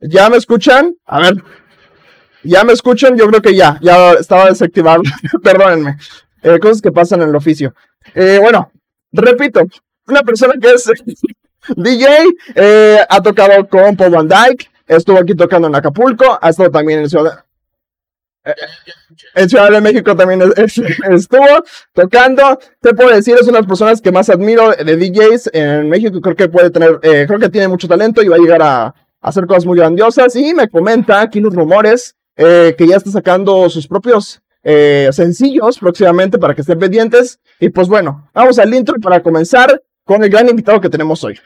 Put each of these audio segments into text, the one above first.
¿Ya me escuchan? A ver. ¿Ya me escuchan? Yo creo que ya. Ya estaba desactivado. Perdónenme. Eh, cosas que pasan en el oficio. Eh, bueno, repito. Una persona que es DJ, eh, ha tocado con Paul Van Dyke, estuvo aquí tocando en Acapulco, ha estado también en Ciudad, en Ciudad de México también estuvo tocando. Te puedo decir, es una de las personas que más admiro de DJs en México. Creo que puede tener, creo que tiene mucho talento y va a llegar a, hacer cosas muy grandiosas. Y me comenta aquí los rumores que ya está sacando sus propios eh, sencillos próximamente para que estén pendientes. Y pues bueno, vamos al intro para comenzar con el gran invitado que tenemos hoy.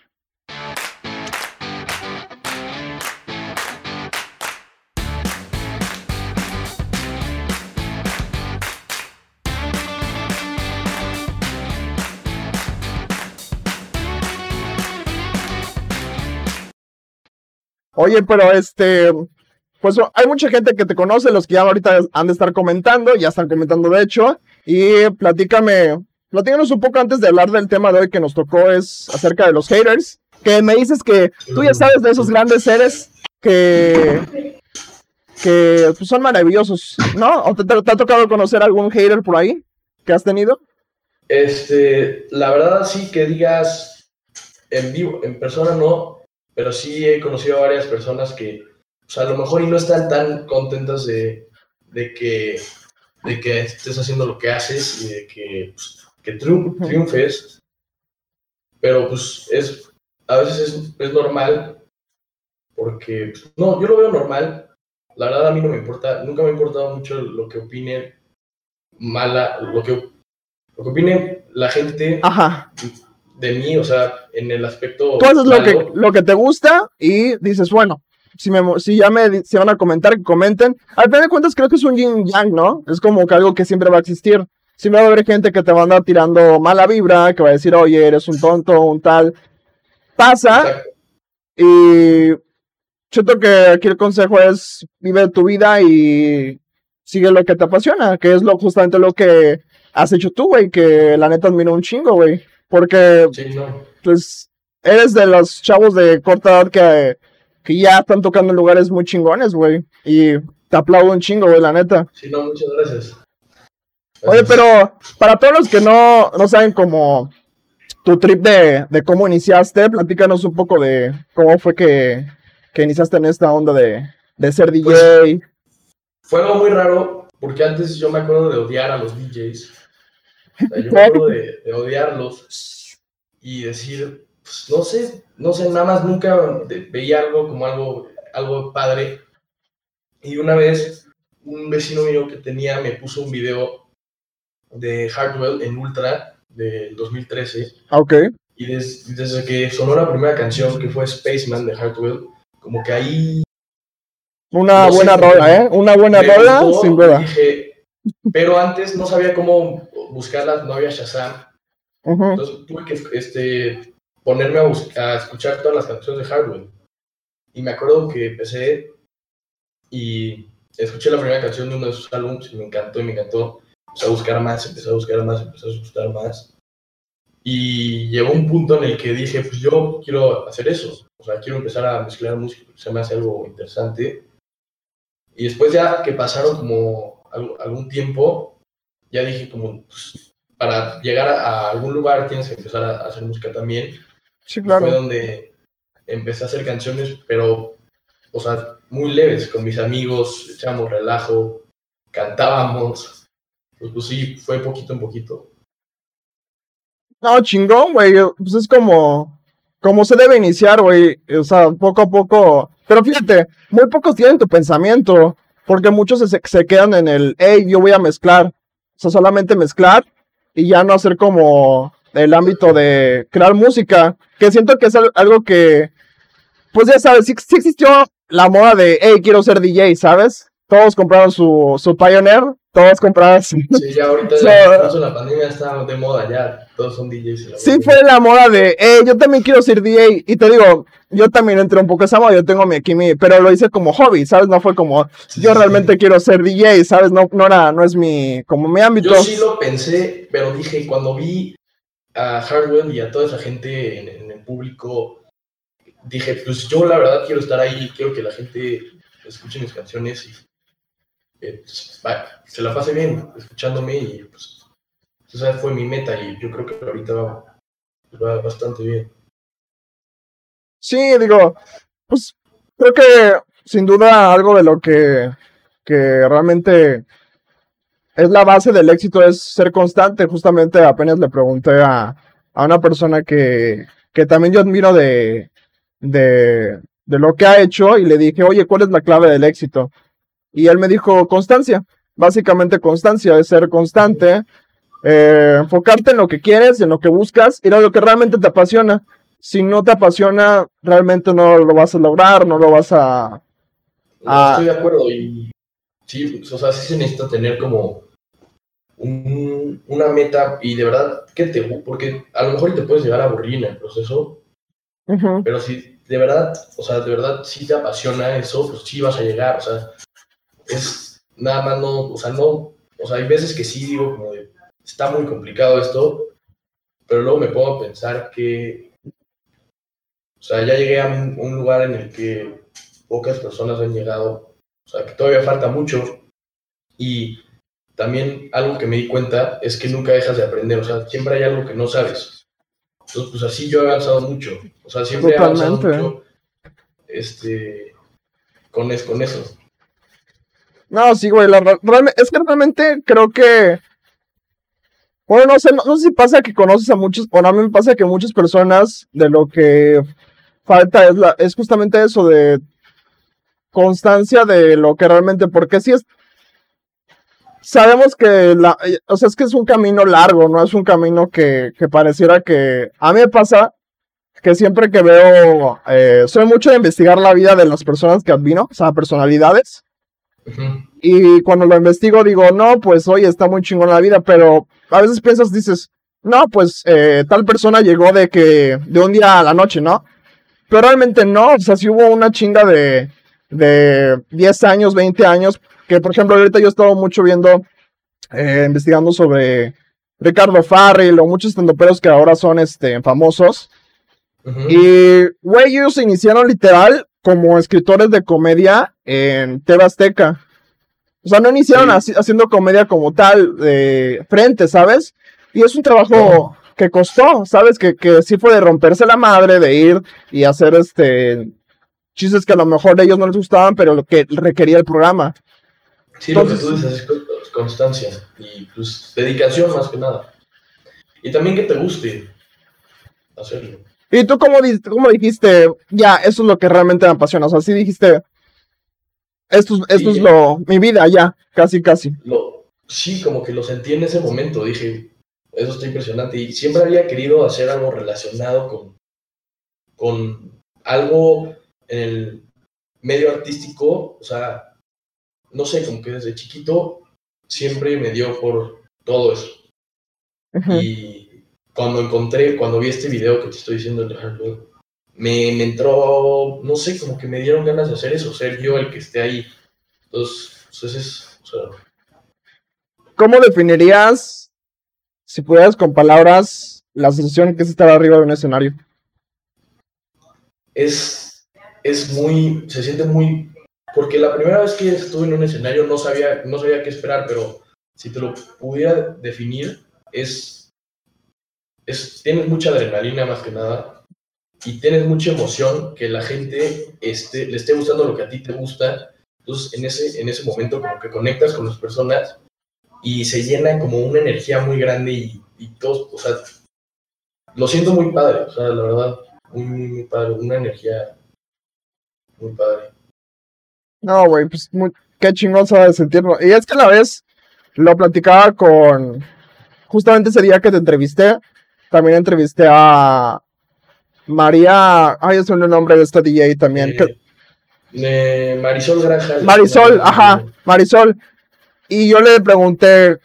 Oye, pero este, pues hay mucha gente que te conoce, los que ya ahorita han de estar comentando, ya están comentando de hecho, y platícame, platícanos un poco antes de hablar del tema de hoy que nos tocó, es acerca de los haters, que me dices que tú ya sabes de esos grandes seres que, que pues, son maravillosos, ¿no? ¿O te, te, ha tocado conocer algún hater por ahí que has tenido? Este, la verdad sí que digas en vivo, en persona no, pero sí he conocido a varias personas que o sea, a lo mejor y no están tan contentas de, de, que, de que estés haciendo lo que haces y de que, pues, que triunfes, pero pues es, a veces es, es normal, porque, pues, no, yo lo veo normal, la verdad a mí no me importa, nunca me ha importado mucho lo que opine mala, lo que, lo que opine la gente de mí, o sea, en el aspecto... Tú haces lo que, lo que te gusta y dices, bueno, si, me, si ya me si van a comentar, que comenten. Al final de cuentas, creo que es un yin yang, ¿no? Es como que algo que siempre va a existir. Siempre va a haber gente que te va a andar tirando mala vibra, que va a decir, oye, eres un tonto, un tal. Pasa. Y siento que aquí el consejo es vive tu vida y sigue lo que te apasiona, que es lo, justamente lo que has hecho tú, güey, que la neta admiro un chingo, güey. Porque, pues, eres de los chavos de corta edad que que ya están tocando en lugares muy chingones, güey. Y te aplaudo un chingo, güey, la neta. Sí, no, muchas gracias. Oye, pero para todos los que no, no saben cómo tu trip de, de, cómo iniciaste, platícanos un poco de cómo fue que, que iniciaste en esta onda de, de ser DJ. Pues, fue algo muy raro, porque antes yo me acuerdo de odiar a los DJs. Yo acuerdo de, de odiarlos y decir, pues, no sé, no sé, nada más nunca veía algo como algo, algo padre. Y una vez un vecino mío que tenía me puso un video de Hardwell en Ultra del 2013. Ah, ok. Y desde que sonó la primera canción, que fue Spaceman de Hardwell, como que ahí... Una buena rola, ¿eh? Una buena rola, sin duda. Pero antes no sabía cómo buscarlas, no había Shazam. Entonces tuve que este, ponerme a, a, escuchar todas las canciones de Hardwell. Y me acuerdo que empecé y escuché la primera canción de uno de sus álbumes y me encantó y me encantó. Empecé a buscar más, empecé a buscar más, empecé a buscar más. Y llegó un punto en el que dije, pues yo quiero hacer eso. O sea, quiero empezar a mezclar música se me hace algo interesante. Y después ya que pasaron como algún tiempo, ya dije como, pues, para llegar a algún lugar tienes que empezar a hacer música también. Sí, claro. Fue donde empecé a hacer canciones, pero, o sea, muy leves, con mis amigos, echábamos relajo, cantábamos. Pues, pues sí, fue poquito en poquito. No, chingón, güey. Pues es como, como se debe iniciar, güey. O sea, poco a poco. Pero fíjate, muy pocos tienen tu pensamiento. Porque muchos se, se quedan en el, hey, yo voy a mezclar. O sea, solamente mezclar y ya no hacer como el ámbito de crear música, que siento que es algo que, pues ya sabes, sí, existió la moda de, hey, quiero ser DJ, ¿sabes? Todos compraron su, su Pioneer, todos compraron Sí, ya ahorita so, la pandemia está de moda ya, todos son DJs. Sí, fue la moda de, hey, yo también quiero ser DJ, y te digo, yo también entré un poco esa moda, yo tengo mi aquí, mi, pero lo hice como hobby, ¿sabes? No fue como, yo realmente quiero ser DJ, ¿sabes? No, no era, no es mi, como mi ámbito. Yo sí lo pensé, pero dije, cuando vi a Hardwell y a toda esa gente en, el público dije, pues yo la verdad quiero estar ahí, quiero que la gente escuche mis canciones y eh, pues, se la pase bien escuchándome y pues esa fue mi meta y yo creo que ahorita va, bastante bien. Sí, digo, pues creo que sin duda algo de lo que, que realmente es la base del éxito es ser constante. Justamente apenas le pregunté a, a una persona que, que también yo admiro de, de, de lo que ha hecho y le dije, oye, ¿cuál es la clave del éxito? Y él me dijo, constancia. Básicamente constancia, es ser constante, eh, enfocarte en lo que quieres, en lo que buscas, ir a lo que realmente te apasiona. Si no te apasiona, realmente no lo vas a lograr, no lo vas a... estoy de acuerdo y sí, o sea, sí se necesita tener como una meta y de verdad, ¿qué te Porque a lo mejor te puedes llegar a aburrir en el proceso, pero si de verdad, o sea, de verdad si te apasiona eso, pues sí vas a llegar, o sea, es nada más no, o sea, no, o sea, hay veces que sí digo como de, está muy complicado esto, pero luego me puedo pensar que, o sea, ya llegué a un lugar en el que pocas personas han llegado, o sea, que todavía falta mucho y también algo que me di cuenta es que nunca dejas de aprender, o sea, siempre hay algo que no sabes. Entonces, pues así yo he avanzado mucho, o sea, siempre he avanzado mucho este, con, con eso. No, sí, güey, es que realmente creo que... Bueno, no sé, no, sé si pasa que conoces a muchos, o a mí me pasa que muchas personas de lo que falta es, la, es justamente eso de constancia de lo que realmente, porque si es, sabemos que la, o sea, es que es un camino largo, no es un camino que, que pareciera que a mí me pasa que siempre que veo, eh, soy mucho de investigar la vida de las personas que admiro, o sea, personalidades. Y cuando lo investigo digo, no, pues oye, está muy chingón la vida, pero a veces piensas, dices, no, pues eh, tal persona llegó de que, de un día a la noche, ¿no? Pero realmente no, o sea, si hubo una chinga de, de 10 años, 20 años, que por ejemplo ahorita yo he estado mucho viendo, eh, investigando sobre Ricardo Farrell o muchos estandoperos que ahora son este, famosos. Y, güey, ellos se iniciaron literal como escritores de comedia en TV Azteca. O sea, no iniciaron haciendo comedia como tal, de frente, ¿sabes? Y es un trabajo que costó, ¿sabes? Que, que sí fue de romperse la madre, de ir y hacer este chistes que a lo mejor a ellos no les gustaban, pero lo que requería el programa. Sí, lo que tú dices es constancia y pues dedicación más que nada. Y también que te guste hacerlo. ¿Y tú cómo, cómo dijiste, ya, eso es lo que realmente me apasiona? O sea, sí dijiste, esto, esto es lo, mi vida, ya, casi, casi. Lo, sí, como que lo sentí en ese momento, dije, eso está impresionante. Y siempre había querido hacer algo relacionado con, con algo en el medio artístico, o sea, no sé, como que desde chiquito siempre me dio por todo eso. Y cuando encontré, cuando vi este video que te estoy diciendo, me, me entró, no sé, como que me dieron ganas de hacer eso, ser yo el que esté ahí. Entonces, pues es, o sea... ¿Cómo definirías, si pudieras con palabras, la sensación que es estar arriba de un escenario? Es, es muy, se siente muy porque la primera vez que estuve en un escenario no sabía, no sabía qué esperar, pero si te lo pudiera definir, es, es tienes mucha adrenalina más que nada y tienes mucha emoción que la gente esté, le esté gustando lo que a ti te gusta. Entonces, en ese, en ese momento como que conectas con las personas y se llena como una energía muy grande y, y todo, o sea, lo siento muy padre, o sea, la verdad, muy, muy padre, una energía muy padre. No, güey, pues muy, qué chingón se a sentirlo. Y es que a la vez lo platicaba con. Justamente ese día que te entrevisté, también entrevisté a María. Ay, es un nombre de esta DJ también. Eh, Marisol Granja. Marisol, ajá, Marisol. Y yo le pregunté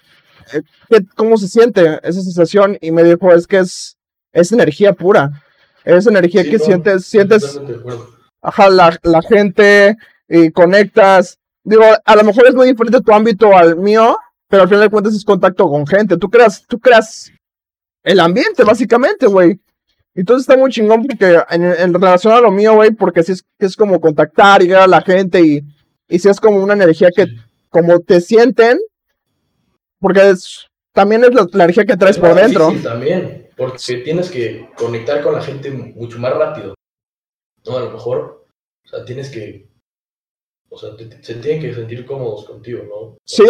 eh, cómo se siente esa sensación y me dijo, es que es, es energía pura. Es energía que sientes, sientes. Ajá, la, la gente y conectas. Digo, a lo mejor es muy diferente tu ámbito al mío, pero al final de cuentas es contacto con gente. Tú creas, tú creas el ambiente, básicamente, güey. Entonces está muy chingón porque en, relación a lo mío, güey, porque si es, es como contactar y ver a la gente y, y si es como una energía que como te sienten, porque es, también es la, energía que traes por dentro. Sí, también, porque tienes que conectar con la gente mucho más rápido. No, a lo mejor, o sea, tienes que o sea, se tienen que sentir cómodos contigo, ¿no? Sí,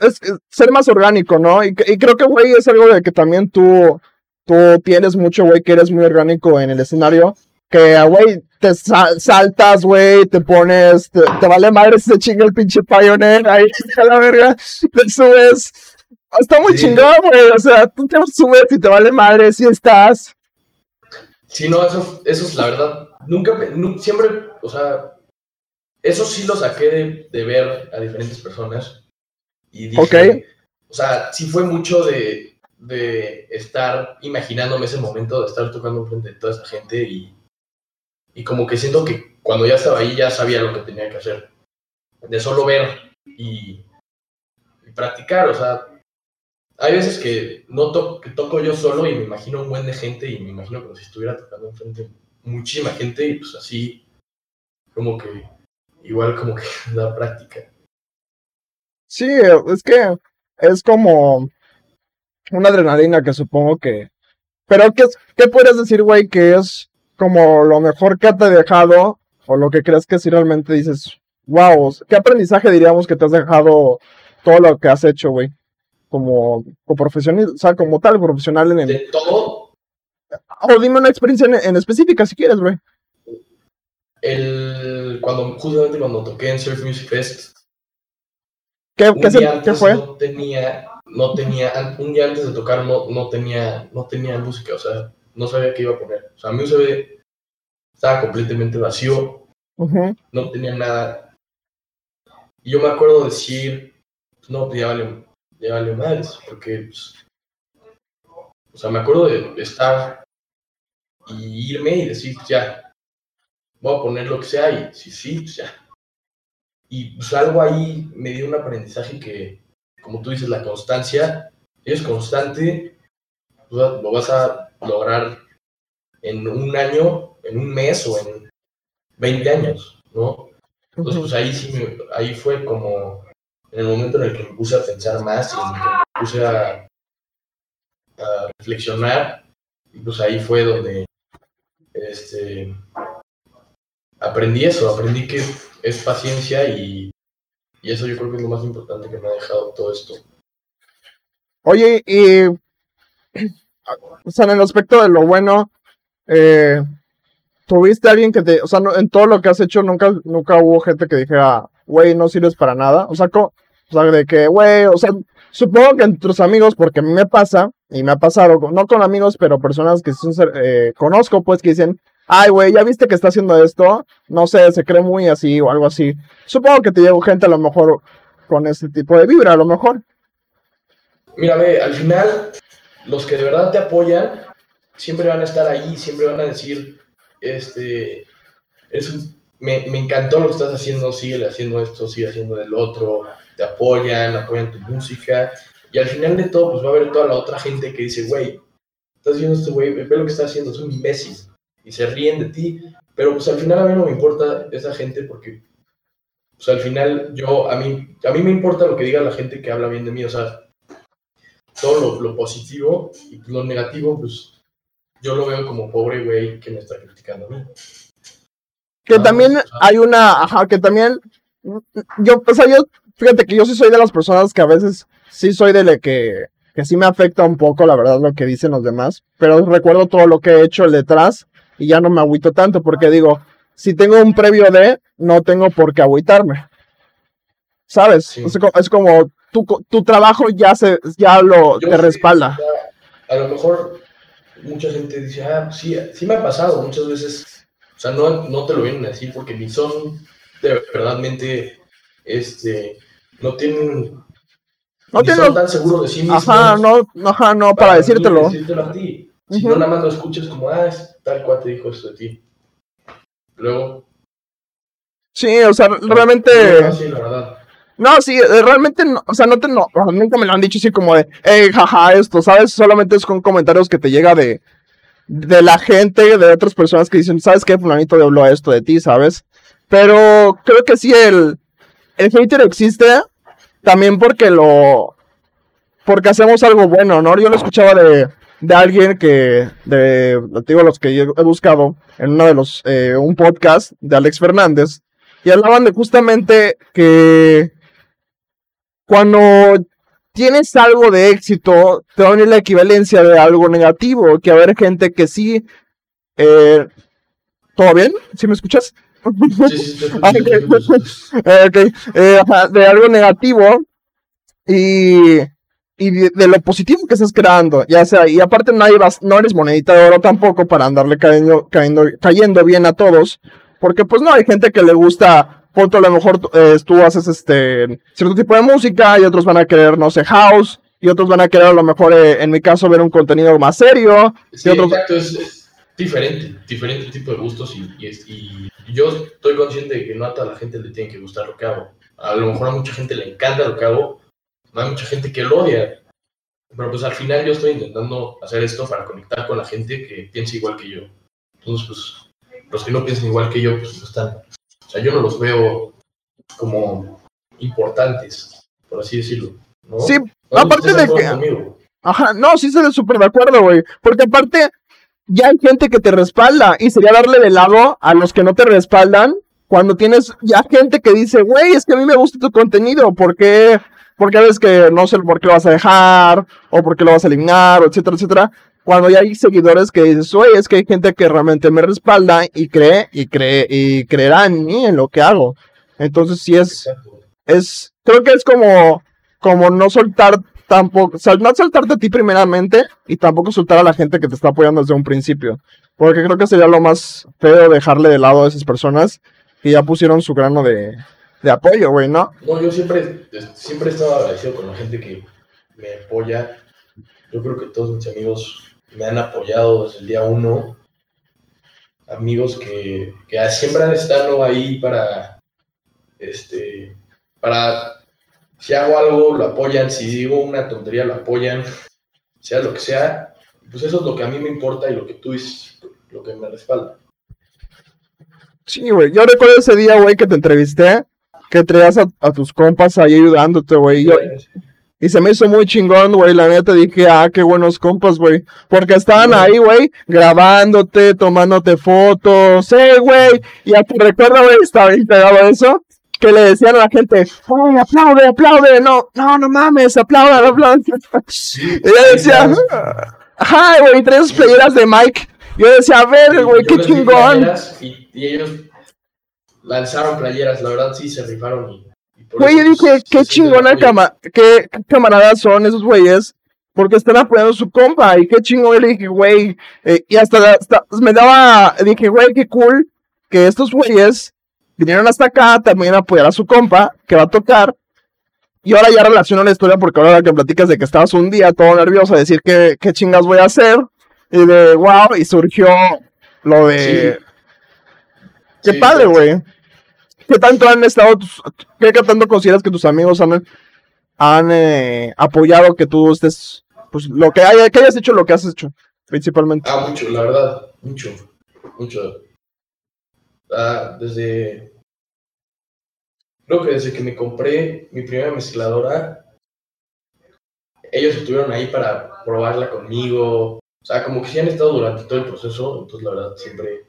es, ser más orgánico, ¿no? Y, creo que, güey, es algo de que también tú, tú tienes mucho, güey, que eres muy orgánico en el escenario. Que, güey, te saltas, güey, te pones, te, vale madre si se chinga el pinche Pioneer ahí a la verga, te subes. Está muy chingón, güey, o sea, tú te subes y te vale madre si estás. Sí, no, eso, eso es la verdad. Nunca, siempre, o sea, eso sí lo saqué de, ver a diferentes personas. Y dije, o sea, sí fue mucho de, de estar imaginándome ese momento, de estar tocando frente de toda esa gente y, y como que siento que cuando ya estaba ahí ya sabía lo que tenía que hacer. De solo ver y, practicar, o sea, hay veces que no que toco yo solo y me imagino un buen de gente y me imagino como si estuviera tocando enfrente de muchísima gente y pues así como que igual como que da práctica. Sí, es que es como una adrenalina que supongo que... Pero ¿qué, qué puedes decir, güey, que es como lo mejor que te ha dejado o lo que crees que si realmente dices, wow, ¿qué aprendizaje diríamos que te has dejado todo lo que has hecho, güey? Como, como profesional, o sea, como tal, profesional en el... ¿De todo? O dime una experiencia en, en específica si quieres, güey el, cuando, justamente cuando toqué en Surf Music Fest, ¿Qué, ¿qué, fue? No tenía, no tenía, un día antes de tocar no, no, tenía, no tenía música, o sea, no sabía qué iba a poner. O sea, mi USB estaba completamente vacío, no tenía nada. Y yo me acuerdo decir, no, pues ya vale, ya vale madres, porque, pues, o sea, me acuerdo de estar y irme y decir, pues ya, voy a poner lo que sea y sí, sí, pues ya. Y pues algo ahí me dio un aprendizaje que, como tú dices, la constancia, es constante, pues, lo vas a lograr en un año, en un mes o en 20 años, ¿no? Entonces, pues ahí sí, ahí fue como en el momento en el que me puse a pensar más y en el que me puse a reflexionar, y pues ahí fue donde este, aprendí eso, aprendí que es paciencia y, eso yo creo que es lo más importante que me ha dejado todo esto. Oye, y o sea, en el aspecto de lo bueno, eh, ¿tuviste alguien que te, o sea, en todo lo que has hecho nunca, nunca hubo gente que dijera, güey, no sirves para nada? O sea, o sea de que, güey, o sea, supongo que entre tus amigos, porque a mí me pasa, y me ha pasado, no con amigos, pero personas que son, eh, conozco, pues, que dicen, ay, güey, ya viste que está haciendo esto, no sé, se cree muy así o algo así. Supongo que te llegó gente a lo mejor con ese tipo de vibra, a lo mejor. Mírame, al final, los que de verdad te apoyan, siempre van a estar ahí, siempre van a decir, este, es me, me encantó lo que estás haciendo, sigue haciendo esto, sigue haciendo del otro, te apoyan, apoyan tu música, y al final de todo, pues va a haber toda la otra gente que dice, güey, estás haciendo este güey, ve lo que está haciendo, es un imbécil y se ríen de ti, pero pues al final a mí no me importa esa gente porque pues al final yo, a mí, a mí me importa lo que diga la gente que habla bien de mí, o sea, todo lo, positivo y lo negativo, pues yo lo veo como pobre güey que me está criticando a mí. Que también hay una, ajá, que también, yo, o sea, yo, fíjate que yo sí soy de las personas que a veces sí soy de la que, que sí me afecta un poco, la verdad, lo que dicen los demás, pero recuerdo todo lo que he hecho detrás y ya no me agüito tanto porque digo, si tengo un previo de, no tengo por qué agüitarme. ¿Sabes? Es, como tu, tu, trabajo ya se ya lo te respalda. a lo mejor mucha gente dice, ah, sí, sí me ha pasado muchas veces. O sea, no, no te lo vienen a decir porque ni son de verdadmente, este, no tienen no son tan seguros de sí mismos. Ajá, no, ajá, no, para, decírtelo. decírtelo a ti. Si no, nada más lo escuchas como, ah, es tal cual te dijo esto de ti. Luego. Sí, o sea, realmente. No, sí, la verdad. No, sí, eh, realmente, no, o sea, no te, no, nunca me lo han dicho así como de, hey, jaja, esto, ¿sabes? Solamente es con comentarios que te llega de, de la gente, de otras personas que dicen, ¿sabes qué? Fulanito habló esto de ti, ¿sabes? Pero creo que sí, el, el hater existe también porque lo, porque hacemos algo bueno, ¿no? Yo lo escuchaba de, de alguien que, de, digo, los que he buscado en uno de los, eh, un podcast de Alex Fernández, y hablaban de justamente que cuando tienes algo de éxito, te va a venir la equivalencia de algo negativo, que haber gente que sí... Eh, ¿Todo bien? ¿Sí me escuchas? Sí, sí, de algo negativo y, y de, lo positivo que estás creando, ya sea, y aparte no, no eres monedita de oro tampoco para andarle cayendo, cayendo, cayendo bien a todos, porque pues no hay gente que le gusta punto a lo mejor eh, tú haces este cierto tipo de música y otros van a querer, no sé, house, y otros van a querer a lo mejor, eh, en mi caso, ver un contenido más serio. Sí, exacto, es, diferente, diferente tipo de gustos y, y, yo estoy consciente de que no a toda la gente le tiene que gustar lo que hago. A lo mejor a mucha gente le encanta lo que hago, hay mucha gente que lo odia. Pero pues al final yo estoy intentando hacer esto para conectar con la gente que piensa igual que yo. Entonces, pues, los que no piensan igual que yo, pues están o sea, yo no los veo como importantes, por así decirlo. ¿no? Sí, aparte de que... Ajá, no, sí se súper de acuerdo, güey. Porque aparte, ya hay gente que te respalda y sería darle de lado a los que no te respaldan cuando tienes ya gente que dice, güey, es que a mí me gusta tu contenido, ¿por qué? Porque a veces que no sé por qué lo vas a dejar, o por qué lo vas a eliminar, etcétera, etcétera cuando ya hay seguidores que dices, oye, es que hay gente que realmente me respalda y cree y cree y creerá en mí, en lo que hago. Entonces sí es, es, creo que es como, como no soltar tampoco, no soltarte a ti primeramente y tampoco soltar a la gente que te está apoyando desde un principio. Porque creo que sería lo más feo dejarle de lado a esas personas que ya pusieron su grano de, de apoyo, güey, ¿no? No, yo siempre, siempre he estado agradecido con la gente que me apoya. Yo creo que todos mis amigos me han apoyado desde el día uno, amigos que, que siempre han estado ahí para, este, para, si hago algo, lo apoyan, si digo una tontería, lo apoyan, sea lo que sea, pues eso es lo que a mí me importa y lo que tú dices, lo que me respalda. Sí, güey, yo recuerdo ese día, güey, que te entrevisté, que traías a, tus compas ahí ayudándote, güey. Y se me hizo muy chingón, güey. La neta dije, ah, qué buenos compas, güey. Porque estaban ahí, güey, grabándote, tomándote fotos. Eh, güey. Y a tu recuerdo, güey, estaba integrado eso. Que le decían a la gente, ay, aplaude, aplaude. No, no, no mames, aplauda, aplaude. y yo decía, ay, güey, tres playeras de Mike. Yo decía, a ver, güey, qué chingón. Y, y ellos lanzaron playeras, la verdad sí se rifaron y Güey, yo dije, qué chingona cama qué camaradas son esos güeyes, porque están apoyando a su compa, y qué chingón, le dije, güey, eh, y hasta, me daba, dije, güey, qué cool que estos güeyes vinieron hasta acá también a apoyar a su compa, que va a tocar, y ahora ya relaciono la historia porque ahora que platicas de que estabas un día todo nervioso a decir qué, qué chingas voy a hacer, y de wow, y surgió lo de... Qué padre, güey. ¿Qué tanto han estado, qué tanto consideras que tus amigos han, han eh, apoyado que tú estés, pues lo que, haya, que hayas hecho lo que has hecho, principalmente? Ah, mucho, la verdad, mucho, mucho. Ah, desde, creo que desde que me compré mi primera mezcladora, ellos estuvieron ahí para probarla conmigo, o sea, como que sí han estado durante todo el proceso, entonces la verdad siempre,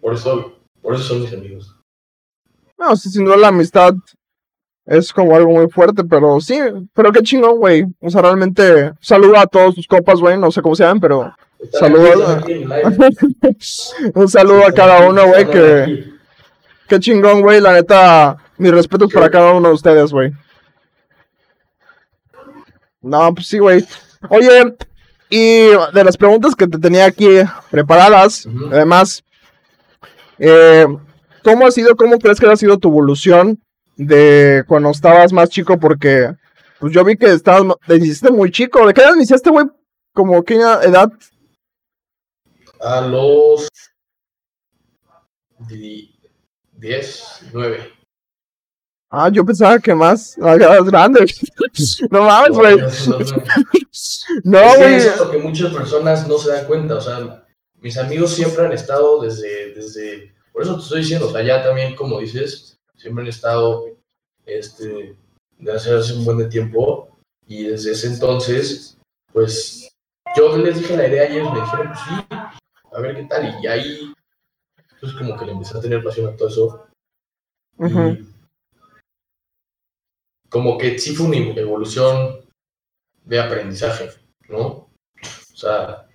por eso por eso son mis amigos. No, sí, sin duda la amistad es como algo muy fuerte, pero sí, pero qué chingón, güey. O sea, realmente saludo a todos tus copas, güey, no sé cómo se llaman, pero saludo a... un saludo a cada uno, güey, que qué chingón, güey, la neta, mis respetos para cada uno de ustedes, güey. No, pues sí, güey. Oye, y de las preguntas que te tenía aquí preparadas, además, eh, ¿Cómo ha sido, cómo crees que ha sido tu evolución de cuando estabas más chico? Porque pues yo vi que estabas, te hiciste muy chico. ¿De qué edad iniciaste, güey? ¿Como qué edad? A los 10, 9. Ah, yo pensaba que más, más grande. no mames, güey. No, güey. Es lo que muchas personas no se dan cuenta. O sea, mis amigos siempre han estado desde, desde. Por eso te estoy diciendo, o sea, ya también, como dices, siempre han estado este, de hace, hace un buen de tiempo. Y desde ese entonces, pues yo les dije la idea y ellos me dijeron, pues sí, a ver qué tal. Y ahí, pues como que le empecé a tener pasión a todo eso. como que sí fue una evolución de aprendizaje, ¿no? O sea.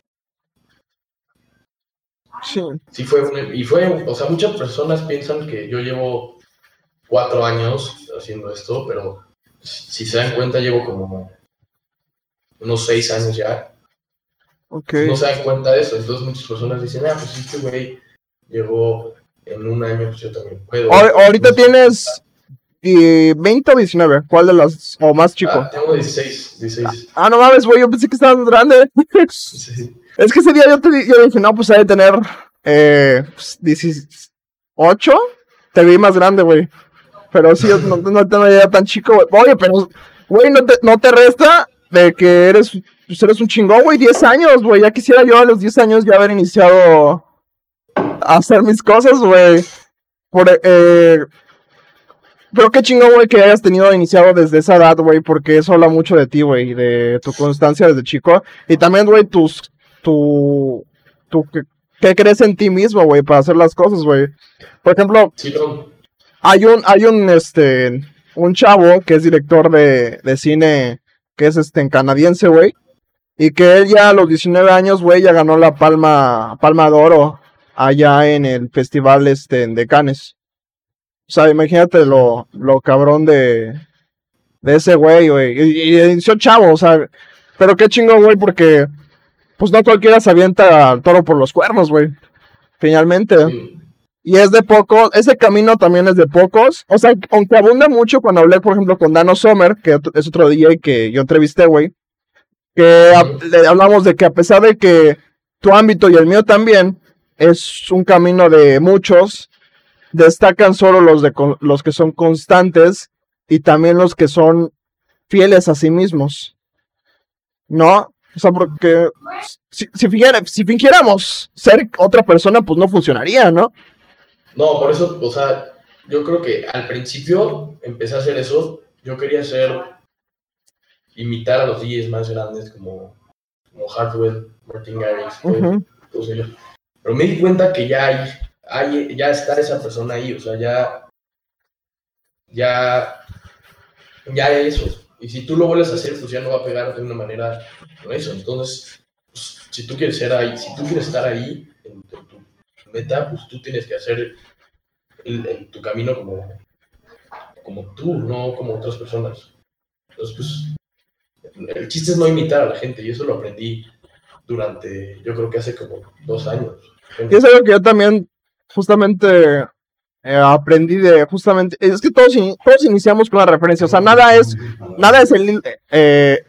Sí. Sí fue, y fue, o sea, muchas personas piensan que yo llevo cuatro años haciendo esto, pero si se dan cuenta llevo como unos seis años ya. Okay. No se dan cuenta de eso, entonces muchas personas dicen, ah, pues este güey llegó en un año, pues yo también puedo. ahorita tienes y 20 o 19, ¿cuál de las, o más chico? Ah, tengo 16, 16. Ah, no mames, güey, yo pensé que estabas grande. Es que ese día yo, te, yo dije, no, pues hay de tener eh, 18, pues, te vi más grande, güey. Pero sí, no, no te veía tan chico, güey. Oye, pero, güey, no te, no te resta de que eres, pues eres un chingón, güey, 10 años, güey. Ya quisiera yo a los 10 años ya haber iniciado a hacer mis cosas, güey. Por, eh, pero qué chingón, güey, que hayas tenido iniciado desde esa edad, güey, porque eso habla mucho de ti, güey, de tu constancia desde chico. Y también, güey, tus, tu, tu, ¿qué crees en ti mismo, güey, para hacer las cosas, güey? Por ejemplo, hay un, hay un, este, un chavo que es director de, de cine, que es, este, en canadiense, güey. Y que él ya a los 19 años, güey, ya ganó la palma, palma de oro allá en el festival, este, de Cannes. O sea, imagínate lo, lo cabrón de, de ese güey, güey. Y, inició chavo, o sea, pero qué chingo, güey, porque pues no cualquiera se avienta al toro por los cuernos, güey. Finalmente. Y es de poco, ese camino también es de pocos. O sea, aunque abunda mucho cuando hablé, por ejemplo, con Dano Sommer, que es otro DJ que yo entrevisté, güey. Que le hablamos de que a pesar de que tu ámbito y el mío también es un camino de muchos, destacan solo los, de, los que son constantes y también los que son fieles a sí mismos. ¿No? O sea, porque si, si, si fingiéramos ser otra persona, pues no funcionaría, ¿no? No, por eso, o sea, yo creo que al principio empecé a hacer eso. Yo quería ser, imitar a los DJs más grandes como, como Hardwell, Martin Garrix, Pero me di cuenta que ya hay ya está esa persona ahí, o sea, ya, ya, ya eso. Y si tú lo vuelves a hacer, pues ya no va a pegar de una manera con eso. Entonces, pues, si tú quieres ser ahí, si tú quieres estar ahí en, tu meta, pues tú tienes que hacer tu camino como, como tú, no como otras personas. Entonces, pues, el chiste es no imitar a la gente y eso lo aprendí durante, yo creo que hace como dos años. Y es algo que yo también justamente eh, aprendí de justamente es que todos, todos iniciamos con la referencia o sea nada es nada es el eh,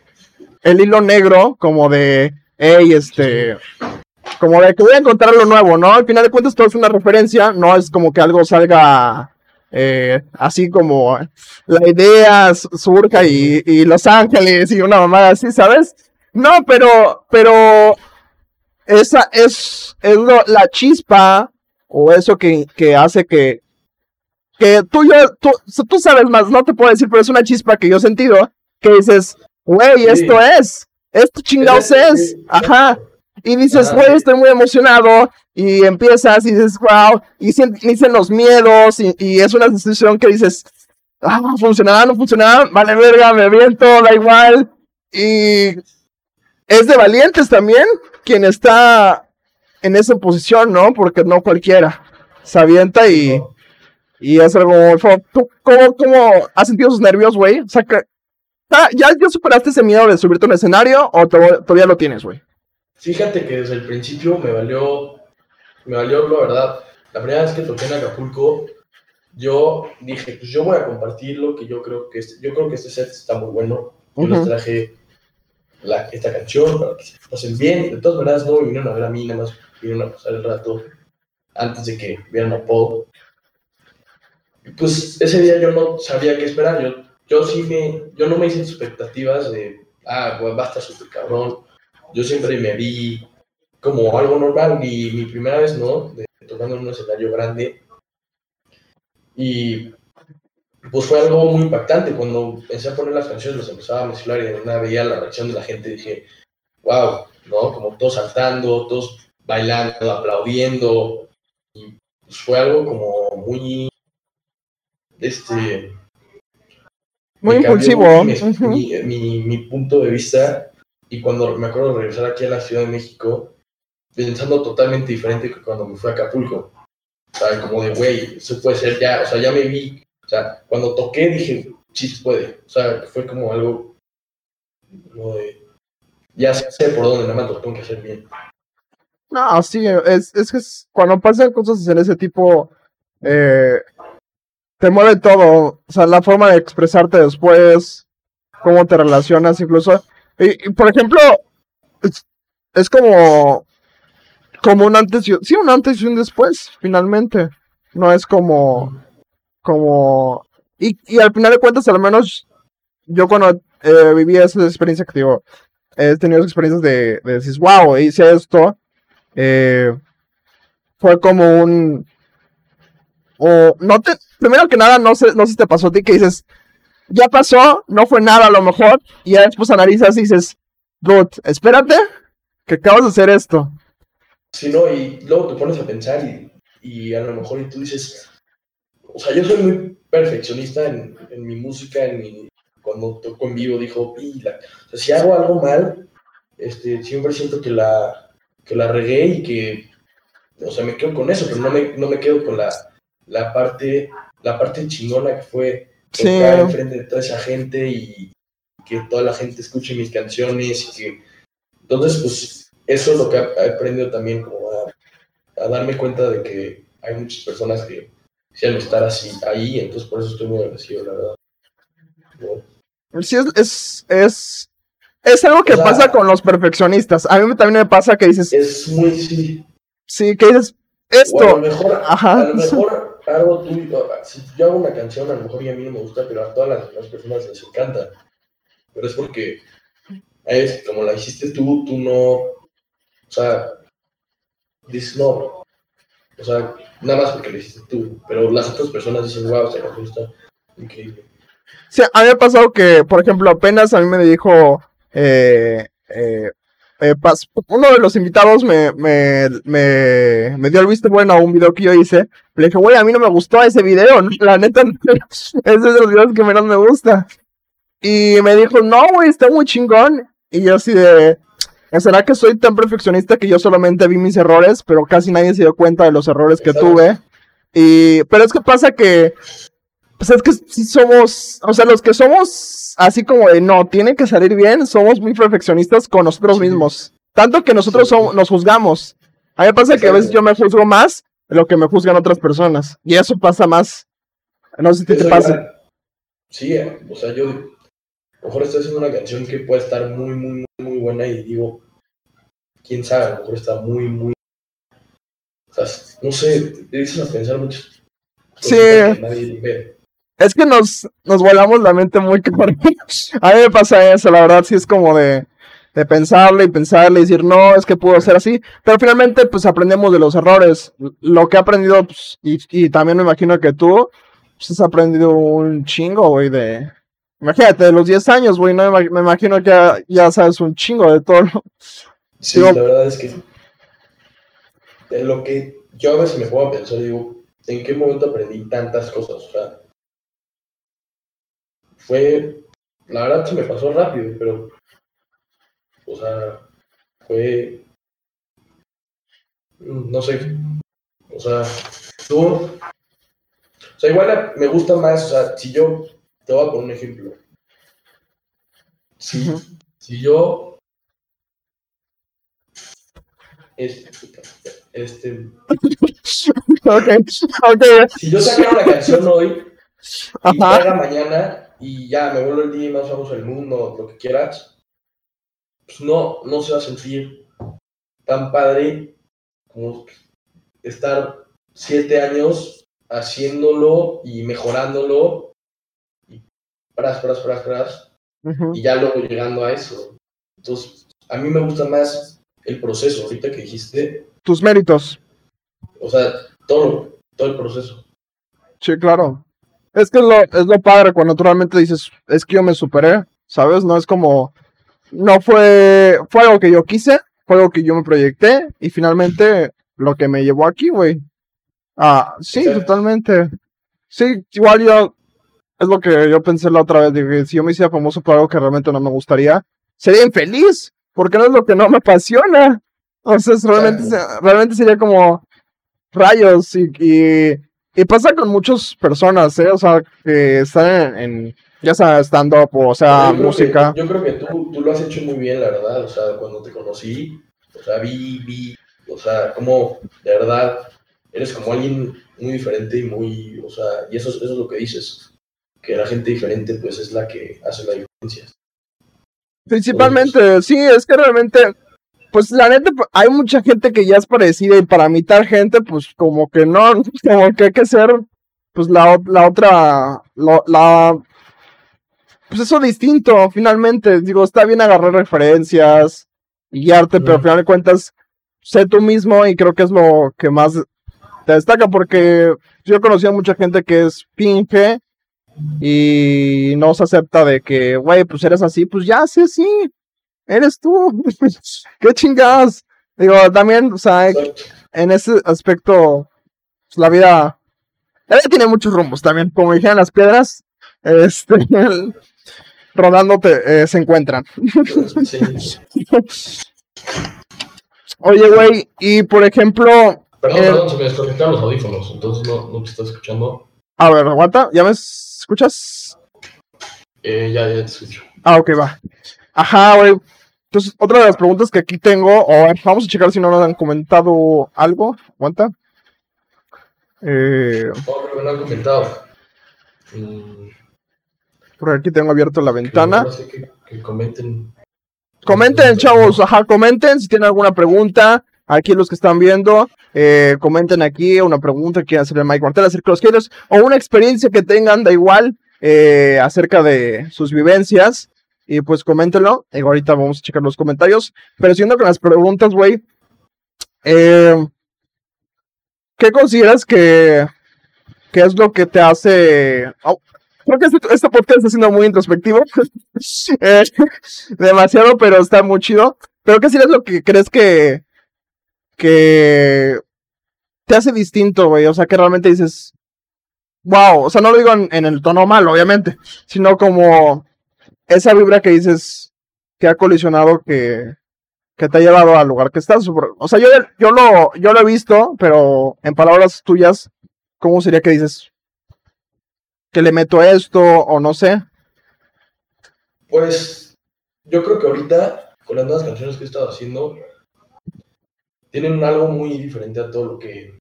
el hilo negro como de hey este como de que voy a encontrar lo nuevo no al final de cuentas todo es una referencia no es como que algo salga eh, así como la idea surja y, y Los Ángeles y una mamada así sabes no pero pero esa es, es la chispa o eso que, que hace que, que tú, yo, tú, tú sabes más, no te puedo decir, pero es una chispa que yo he sentido, que dices, güey, esto es, esto chingados es, ajá. Y dices, güey, estoy muy emocionado. Y empiezas y dices, wow. Y dicen los miedos. Y, y, es una decisión que dices, ah, funcionará, no funcionará. Vale, verga, me aviento, da igual. Y es de valientes también quien está en esa posición, ¿no? Porque no cualquiera se avienta y, y es algo ¿Tú cómo, cómo has sentido sus nervios, güey? O sea, que, ¿ya, ¿ya superaste ese miedo de subirte a un escenario o todavía lo tienes, güey? Fíjate que desde el principio me valió, me valió la verdad. La primera vez que toqué en Acapulco, yo dije, pues yo voy a compartir lo que yo creo que este, yo creo que este set está muy bueno. Yo les traje la, esta canción para que se pasen bien. De todas maneras, no me vinieron a ver a mí, nada más vinieron a pasar el rato antes de que vieran a Paul. Pues ese día yo no sabía qué esperar. Yo, yo sí me, yo no me hice expectativas de ah, pues basta súper cabrón. Yo siempre me vi como algo normal, mi, mi primera vez, ¿no? De, tocando en un escenario grande. Y pues fue algo muy impactante. Cuando empecé a poner las canciones, las empezaba a mezclar y de una veía la reacción de la gente, dije, wow, ¿no? Como todos saltando, todos bailando, aplaudiendo. Y pues fue algo como muy, este... Muy impulsivo. Mi, mi, mi, punto de vista. Y cuando me acuerdo de regresar aquí a la Ciudad de México, pensando totalmente diferente que cuando me fui a Acapulco. O sea, como de, güey, eso puede ser ya, o sea, ya me vi, o sea, cuando toqué dije, sí se puede. O sea, fue como algo, como de, ya sé por dónde, nada más lo tengo que hacer bien. No, sí, es, es que cuando pasan cosas en ese tipo, eh, te mueve todo. O sea, la forma de expresarte después, cómo te relacionas, incluso. Y, por ejemplo, es, como como un antes y sí, un antes y un después, finalmente. No es como, como, y, y al final de cuentas, al menos yo cuando eh, viví esa experiencia que digo, he tenido experiencias de, de decir, wow, hice esto, eh, fue como un, o no te, primero que nada, no sé, no sé si te pasó a ti que dices, ya pasó, no fue nada a lo mejor, y ya después analizas y dices, dude, espérate, que acabas de hacer esto. Sí, no, y luego te pones a pensar y, y a lo mejor y tú dices, o sea, yo soy muy perfeccionista en, mi música, en mi, cuando toco en vivo, dijo, sea, si hago algo mal, este, siempre siento que la, que la regué y que, o sea, me quedo con eso, pero no me, no me quedo con la, la parte, la parte chingona que fue tocar enfrente de toda esa gente y que toda la gente escuche mis canciones y que, entonces, pues, eso es lo que he aprendido también, como a, darme cuenta de que hay muchas personas que quisieran estar así ahí, entonces por eso estoy muy agradecido, la verdad. Sí, es, es, es, algo que pasa con los perfeccionistas. A mí también me pasa que dices. Es muy, sí. Sí, que dices, esto. a lo mejor, Ajá. A lo mejor algo tú, si yo hago una canción, a lo mejor a mí no me gusta, pero a todas las, las personas les encanta. Pero es porque, es, como la hiciste tú, tú no, o sea, dices, no, o sea, nada más porque lo hiciste tú, pero las otras personas dicen, wow, se me gusta, increíble. Sí, a pasado que, por ejemplo, apenas a mí me dijo, eh, eh, eh uno de los invitados me, me, me, me, dio el visto bueno a un video que yo hice. Le dije, güey, a mí no me gustó ese video. La neta, es de los videos que menos me gusta. Y me dijo, no, güey, está muy chingón. Y yo así de, ¿Será que soy tan perfeccionista que yo solamente vi mis errores, pero casi nadie se dio cuenta de los errores que tuve? Y, pero es que pasa que, pues es que si somos, o sea, los que somos así como de no, tiene que salir bien, somos muy perfeccionistas con nosotros mismos. Tanto que nosotros nos juzgamos. A mí me pasa que a veces yo me juzgo más de lo que me juzgan otras personas. Y eso pasa más. No sé si te pasa. Sí, eh, o sea, yo a lo mejor estoy haciendo una canción que puede estar muy, muy, muy buena y digo, quién sabe, a lo mejor está muy, muy. O sea, no sé, te dicen a pensar mucho. Sí. Es que nos, nos volamos la mente muy cabrón. A mí me pasa eso, la verdad, sí es como de, de pensarle y pensarle y decir, no, es que pudo ser así. Pero finalmente, pues aprendemos de los errores. Lo que he aprendido, pues, y, y también me imagino que tú, pues has aprendido un chingo, güey, de. Imagínate, de los 10 años, güey, no me, imagino que ya, ya, sabes un chingo de todo, Sí, la verdad es que de lo que yo a veces me pongo a pensar, digo, ¿en qué momento aprendí tantas cosas? O sea, fue, la verdad se me pasó rápido, pero, o sea, fue, no sé, o sea, tú, o sea, igual me gusta más, o sea, si yo, te voy a poner un ejemplo. Si, si yo este, este okay, Si yo sacara una canción hoy y salga mañana y ya me vuelvo el día más famoso del mundo, lo que quieras, pues no, no se va a sentir tan padre como estar siete años haciéndolo y mejorándolo y pras, pras, pras, pras, y ya luego llegando a eso. Entonces, a mí me gusta más el proceso, ahorita que dijiste. Tus méritos. O sea, todo, todo el proceso. Sí, claro. Es que es lo, es lo padre cuando naturalmente dices, es que yo me superé, ¿sabes? No es como, no fue, fue algo que yo quise, fue algo que yo me proyecté y finalmente lo que me llevó aquí, güey. Ah, sí, totalmente. Sí, igual yo, es lo que yo pensé la otra vez, de si yo me hiciera famoso por algo que realmente no me gustaría, sería infeliz, porque no es lo que no me apasiona. O sea, realmente, realmente sería como rayos y y pasa con muchas personas, ¿eh? O sea, que están en, ya sea stand-up o sea, música. yo creo que tú, tú, lo has hecho muy bien, la verdad. O sea, cuando te conocí, o sea, vi, vi, o sea, como de verdad eres como alguien muy diferente y muy, o sea, y eso, eso es lo que dices, que la gente diferente pues es la que hace la diferencia. Principalmente, sí, es que realmente pues la neta, pues, hay mucha gente que ya es parecida y para imitar gente, pues como que no, como que hay que ser, pues la, la otra, la, pues eso distinto, finalmente, digo, está bien agarrar referencias y arte, pero al final de cuentas, sé tú mismo y creo que es lo que más te destaca, porque yo he conocido a mucha gente que es pinche y no se acepta de que, güey, pues eres así, pues ya, sí, sí, eres tú. ¿Qué chingados? Digo, también, o sea, en ese aspecto, pues, la vida, la tiene muchos rumbos también. Como dijeron las piedras, este, rodándote eh, se encuentran. Oye, güey, y por ejemplo. Perdón, eh, perdón, se me desconectaron los audífonos, entonces no, no te estás escuchando. A ver, aguanta, ¿ya me escuchas? Eh, ya, ya te escucho. Ah, ok, va. Ajá, güey. Entonces, otra de las preguntas que aquí tengo, o vamos a checar si no nos han comentado algo. Aguanta. Eh, oh, no han comentado. Mm. Por aquí tengo abierto la ventana. Que, comenten. Comenten, chavos, ajá, comenten si tienen alguna pregunta. Aquí los que están viendo, eh, comenten aquí una pregunta que quieren hacerle Mike Martel acerca de los haters o una experiencia que tengan, da igual, eh, acerca de sus vivencias. Y pues coméntenlo. Y ahorita vamos a checar los comentarios. Pero siguiendo con las preguntas, güey. Eh, ¿Qué consideras que, que es lo que te hace... Oh, creo que este, este, podcast está siendo muy introspectivo. Eh, demasiado, pero está muy chido. Pero ¿qué es lo que crees que... que te hace distinto, güey? O sea, que realmente dices... Wow, o sea, no lo digo en el tono malo, obviamente, sino como esa vibra que dices que ha colisionado que, que te ha llevado al lugar que estás. O sea, yo, yo, lo, yo lo he visto, pero en palabras tuyas, ¿cómo sería que dices que le meto esto o no sé? Pues yo creo que ahorita, con las nuevas canciones que he estado haciendo, tienen algo muy diferente a todo lo que,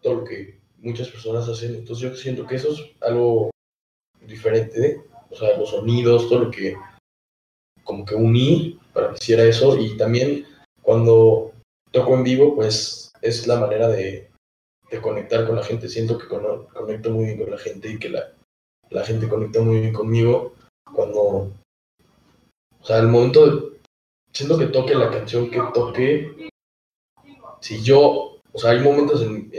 todo lo que muchas personas hacen. Entonces yo siento que eso es algo diferente o sea, los sonidos, todo lo que como que uní para que hiciera eso y también cuando toco en vivo, pues es la manera de, conectar con la gente. Siento que conecto muy bien con la gente y que la, la gente conecta muy bien conmigo cuando, o sea, el momento de, siento que toque la canción que toque, si yo, o sea, hay momentos en,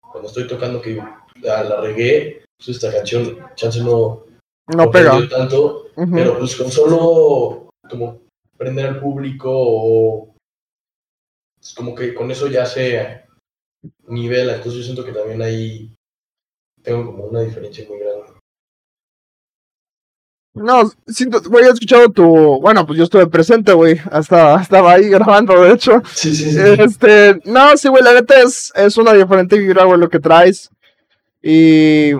cuando estoy tocando que la regué pues esta canción, chance no, no, pega tanto, pero pues con solo como prender al público o es como que con eso ya se nivela, entonces yo siento que también ahí tengo como una diferencia muy grande. No, siento, güey, he escuchado tu, bueno, pues yo estuve presente, güey, hasta estaba ahí grabando, de hecho. Sí, sí, sí. Este, no, sí, güey, la neta es, es una diferente vibra, güey, lo que traes. Y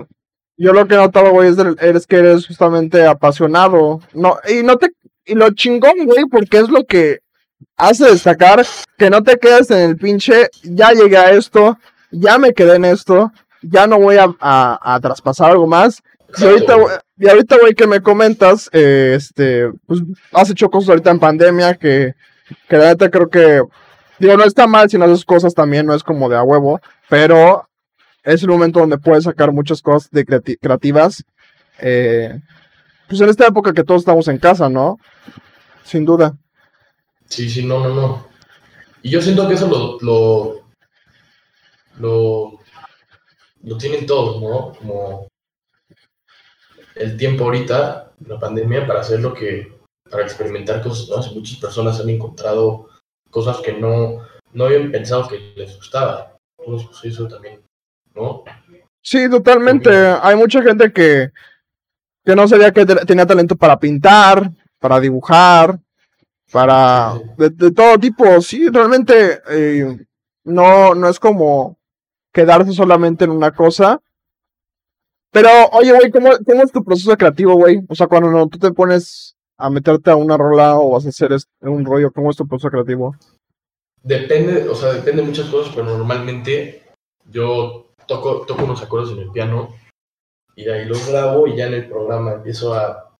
yo lo que he notado, güey, es, que eres justamente apasionado. No, y no te. Y lo chingón, güey, porque es lo que hace destacar que no te quedes en el pinche. Ya llegué a esto, ya me quedé en esto, ya no voy a, a, traspasar algo más. Y ahorita, y ahorita, güey, que me comentas, eh, este, pues has hecho cosas ahorita en pandemia que, que la neta creo que, digo, no está mal si no haces cosas también, no es como de a huevo, pero es el momento donde puedes sacar muchas cosas de creativas. Eh, Pues en esta época que todos estamos en casa, ¿no? Sin duda. Sí, sí, no, no, no. Y yo siento que eso lo, lo, lo, tienen todos, ¿no? Como el tiempo ahorita, la pandemia, para hacer lo que, para experimentar cosas nuevas. Muchas personas han encontrado cosas que no, no habían pensado que les gustaba. Entonces, pues eso también, ¿no? Sí, totalmente. Hay mucha gente que, que no sabía que tenía talento para pintar, para dibujar, para de, todo tipo. Sí, realmente eh, no, no es como quedarse solamente en una cosa. Pero, oye, güey, ¿cómo, ¿cómo, es tu proceso creativo, güey? O sea, cuando no, tú te pones a meterte a una rola o vas a hacer un rollo, ¿cómo es tu proceso creativo? Depende, o sea, depende de muchas cosas, pero normalmente yo toco, toco unos acordes en el piano y de ahí los grabo y ya en el programa empiezo a,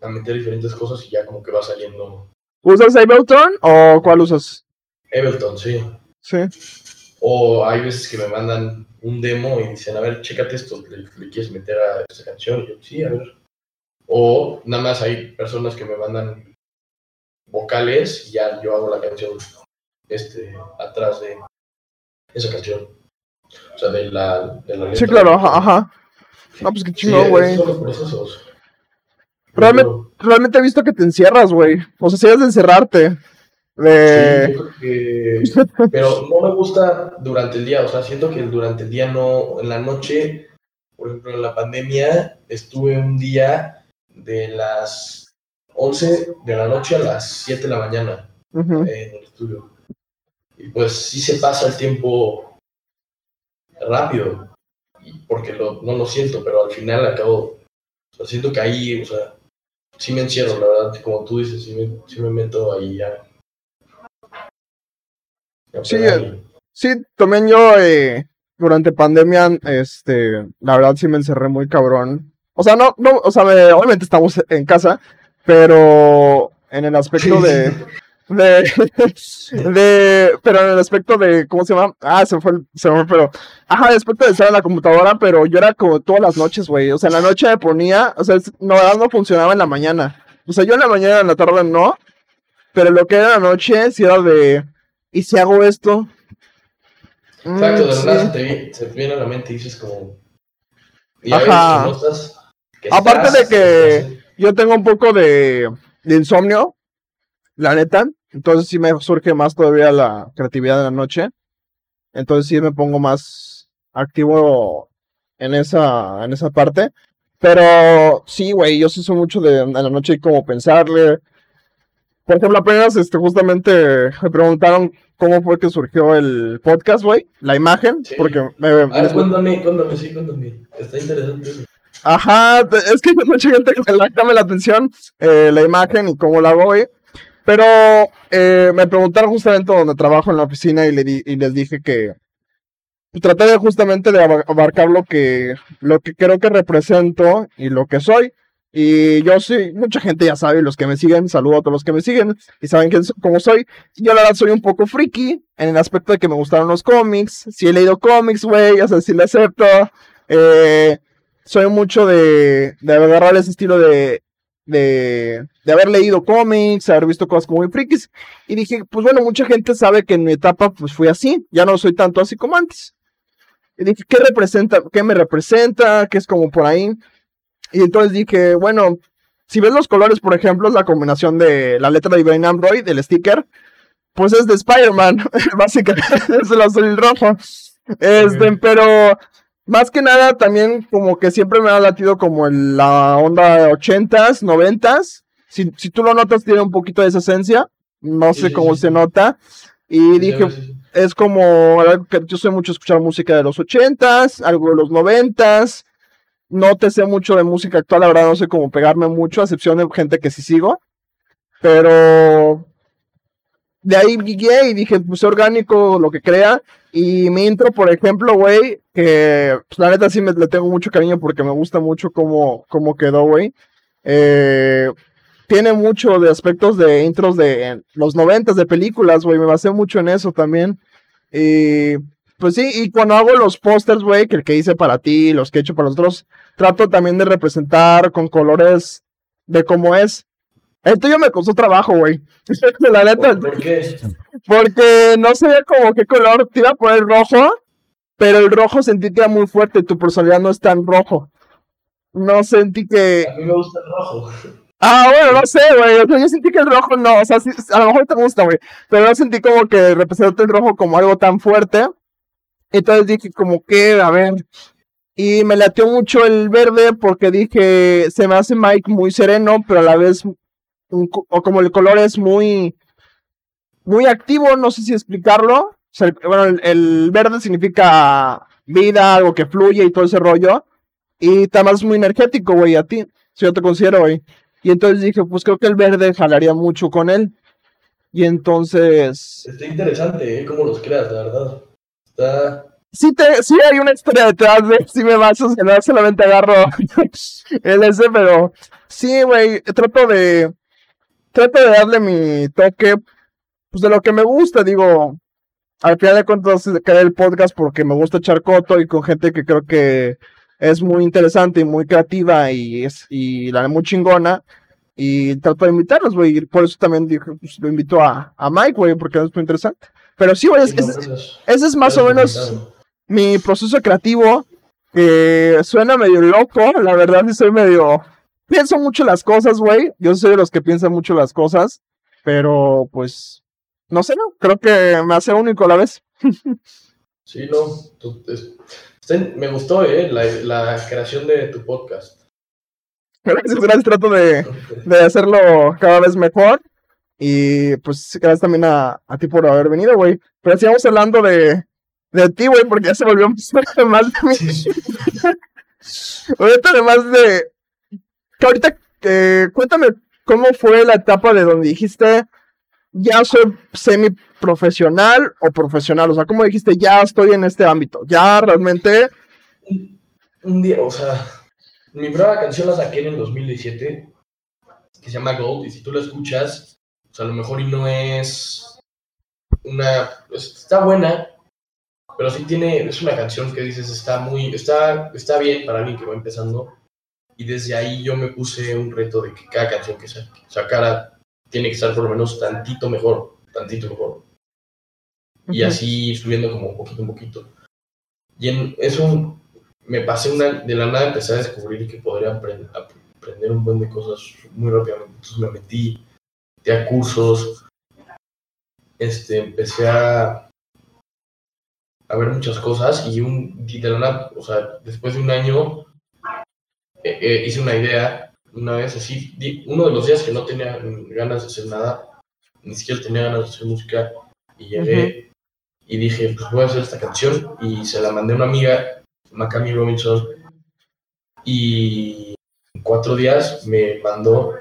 a meter diferentes cosas y ya como que va saliendo. ¿Usas Ableton o cuál usas? Ableton, sí. Sí. O hay veces que me mandan un demo y dicen, a ver, chécate esto, ¿le, quieres meter a esta canción? Y yo, sí, a ver. O nada más hay personas que me mandan vocales y ya yo hago la canción este, atrás de esa canción. O sea, de la, de la Sí, claro, ajá, ajá. No, pues qué chingón, güey. Realmente, realmente he visto que te encierras, güey. O sea, si has de encerrarte. De... Sí, pero no me gusta durante el día. O sea, siento que durante el día no. En la noche, por ejemplo, en la pandemia, estuve un día de las 11 de la noche a las 7 de la mañana en el estudio. Y pues sí se pasa el tiempo rápido, porque lo, no lo siento, pero al final acabo, o siento que ahí, o sea, sí me encierro, la verdad, como tú dices, sí me, sí me meto ahí ya. sí, eh, sí, también yo eh, durante pandemia, este, la verdad sí me encerré muy cabrón. O sea, no, no, o sea, obviamente estamos en casa, pero en el aspecto de... De, de, pero en el aspecto de, ¿cómo se llama? Ah, se fue, se fue, pero, ajá, el aspecto de estar en la computadora, pero yo era como todas las noches, güey, o sea, en la noche me ponía, o sea, no, no funcionaba en la mañana, o sea, yo en la mañana, en la tarde no, pero lo que era en la noche, si era de, ¿y si hago esto? Exacto, de mm, verdad se, te, viene a la mente y dices como, ajá. Aparte de que yo tengo un poco de, de insomnio, la neta. Entonces sí me surge más todavía la creatividad de la noche. Entonces sí me pongo más activo en esa, en esa parte. Pero sí, güey, yo sí soy mucho de en la noche como pensarle. Por ejemplo, apenas este, justamente me preguntaron cómo fue que surgió el podcast, güey. La imagen, porque me... Ah, cuéntame, cuéntame, sí, cuéntame. Está interesante. Ajá, es que mucha gente que me la atención eh, la imagen y cómo la hago, güey. Pero eh, me preguntaron justamente donde trabajo en la oficina y, le y les dije que traté justamente de abarcar lo que, lo que creo que represento y lo que soy. Y yo sí, mucha gente ya sabe, los que me siguen, saludo a todos los que me siguen y saben quién, cómo soy. Yo la verdad soy un poco friki en el aspecto de que me gustaron los cómics. Si he leído cómics, güey, o sea, si le acepto. Eh, soy mucho de, de agarrar ese estilo de de, de haber leído cómics, haber visto cosas como muy frikis. Y dije, pues bueno, mucha gente sabe que en mi etapa pues fui así, ya no soy tanto así como antes. Y dije, ¿qué representa? ¿Qué me representa? ¿Qué es como por ahí? Y entonces dije, bueno, si ves los colores, por ejemplo, la combinación de la letra de Divine Android, del sticker, pues es de Spider-Man, básicamente, es el azul y rojo. Este, pero más que nada, también como que siempre me ha latido como en la onda 80s, 90s. Si, si tú lo notas, tiene un poquito de esa esencia. No sé cómo se nota. Y dije, es como yo sé mucho escuchar música de los 80s, algo de los 90s. No te sé mucho de música actual, la verdad no sé cómo pegarme mucho, a excepción de gente que sí sigo. Pero de ahí guié y dije, pues orgánico lo que crea. Y mi intro, por ejemplo, güey, que pues, la neta sí me, le tengo mucho cariño porque me gusta mucho cómo, cómo quedó, güey. Eh, tiene mucho de aspectos de intros de los noventas de películas, güey. Me basé mucho en eso también. Y pues sí, y cuando hago los pósters, güey, que el que hice para ti, los que he hecho para los otros, trato también de representar con colores de cómo es. Esto yo me costó trabajo, güey. La neta. ¿Por qué? Porque no sabía como qué color te iba a poner rojo, pero el rojo sentí que era muy fuerte, tu personalidad no es tan rojo. No sentí que. A mí me gusta el rojo. Ah, bueno, no sé, güey. yo sentí que el rojo no, o sea, a lo mejor te gusta, güey. Pero yo sentí como que representó el rojo como algo tan fuerte. Entonces dije, como que, a ver. Y me lateó mucho el verde porque dije, se me hace Mike muy sereno, pero a la vez, o como el color es muy, muy activo, no sé si explicarlo. bueno, el, verde significa vida, algo que fluye y todo ese rollo. Y además es muy energético, güey, a ti, si yo te considero, güey. Y entonces dije, pues creo que el verde jalaría mucho con él. Y entonces... Está interesante, ¿eh? Cómo los creas, la verdad. Está... Sí, te, sí hay una historia detrás de si me vas, sea, no solamente agarro el ese, pero sí, güey, trato de trato de darle mi toque, pues de lo que me gusta, digo, al final de cuentas queda el podcast porque me gusta echar coto y con gente que creo que es muy interesante y muy creativa y es y la muy chingona. Y trato de invitarlos, güey. Por eso también dije, pues, lo invito a, a Mike, güey, porque es muy interesante. Pero sí, güey, ese es más o menos mi proceso creativo. Suena medio loco, la verdad, sí soy medio. Pienso mucho las cosas, güey. Yo soy de los que piensan mucho las cosas. Pero, pues, no sé, no. Creo que me hace único a la vez. sí, no. Tú, me gustó eh, la, creación de tu podcast. Gracias, gracias. Trato de, hacerlo cada vez mejor. Y pues gracias también a, ti por haber venido, güey. Pero sigamos hablando de, de ti, güey, porque ya se volvió un más de mí. ahorita además de... Que ahorita, eh, cuéntame cómo fue la etapa de donde dijiste, ya soy semi profesional o profesional? O sea, como dijiste, ya estoy en este ámbito, ya realmente... Un, día, o sea, mi primera canción la saqué en el 2017, que se llama Gold, y si tú la escuchas, o sea, a lo mejor y no es una... Está buena, pero sí tiene, es una canción que dices, está muy, está, está bien para alguien que va empezando. Y desde ahí yo me puse un reto de que cada canción que sacara tiene que estar por lo menos tantito mejor, tantito mejor y así subiendo como poquito a poquito. Y en eso me pasé una, de la nada empecé a descubrir que podría aprender, aprender un buen de cosas muy rápidamente. Entonces me metí, a cursos, este, empecé a, a ver muchas cosas y, un, de la nada, o sea, después de un año eh, eh, hice una idea, una vez así, uno de los días que no tenía ganas de hacer nada, ni siquiera tenía ganas de hacer música, y llegué y dije, pues voy a hacer esta canción y se la mandé a una amiga, Macami Robinson, y en cuatro días me mandó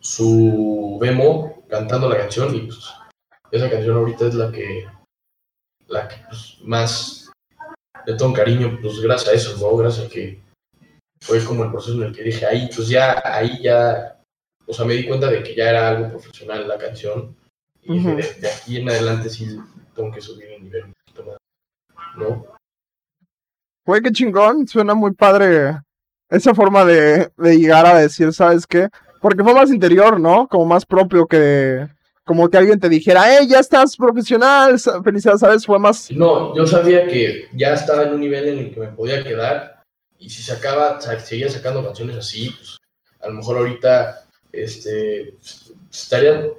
su demo cantando la canción y pues esa canción ahorita es la que, la que pues, más le tengo cariño, pues gracias a eso, ¿no? Gracias a que fue como el proceso en el que dije, ahí, pues ya, ahí ya, o sea, me di cuenta de que ya era algo profesional la canción y de, aquí en adelante sí tengo que subir el nivel un poquito más, ¿no? Güey, qué chingón, suena muy padre esa forma de, de llegar a decir, ¿sabes qué? Porque fue más interior, ¿no? Como más propio que, como que alguien te dijera, ¡eh, ya estás profesional! Felicidades, ¿sabes? Fue más... No, yo sabía que ya estaba en un nivel en el que me podía quedar y si sacaba, seguía sacando canciones así, pues a lo mejor ahorita este, estaría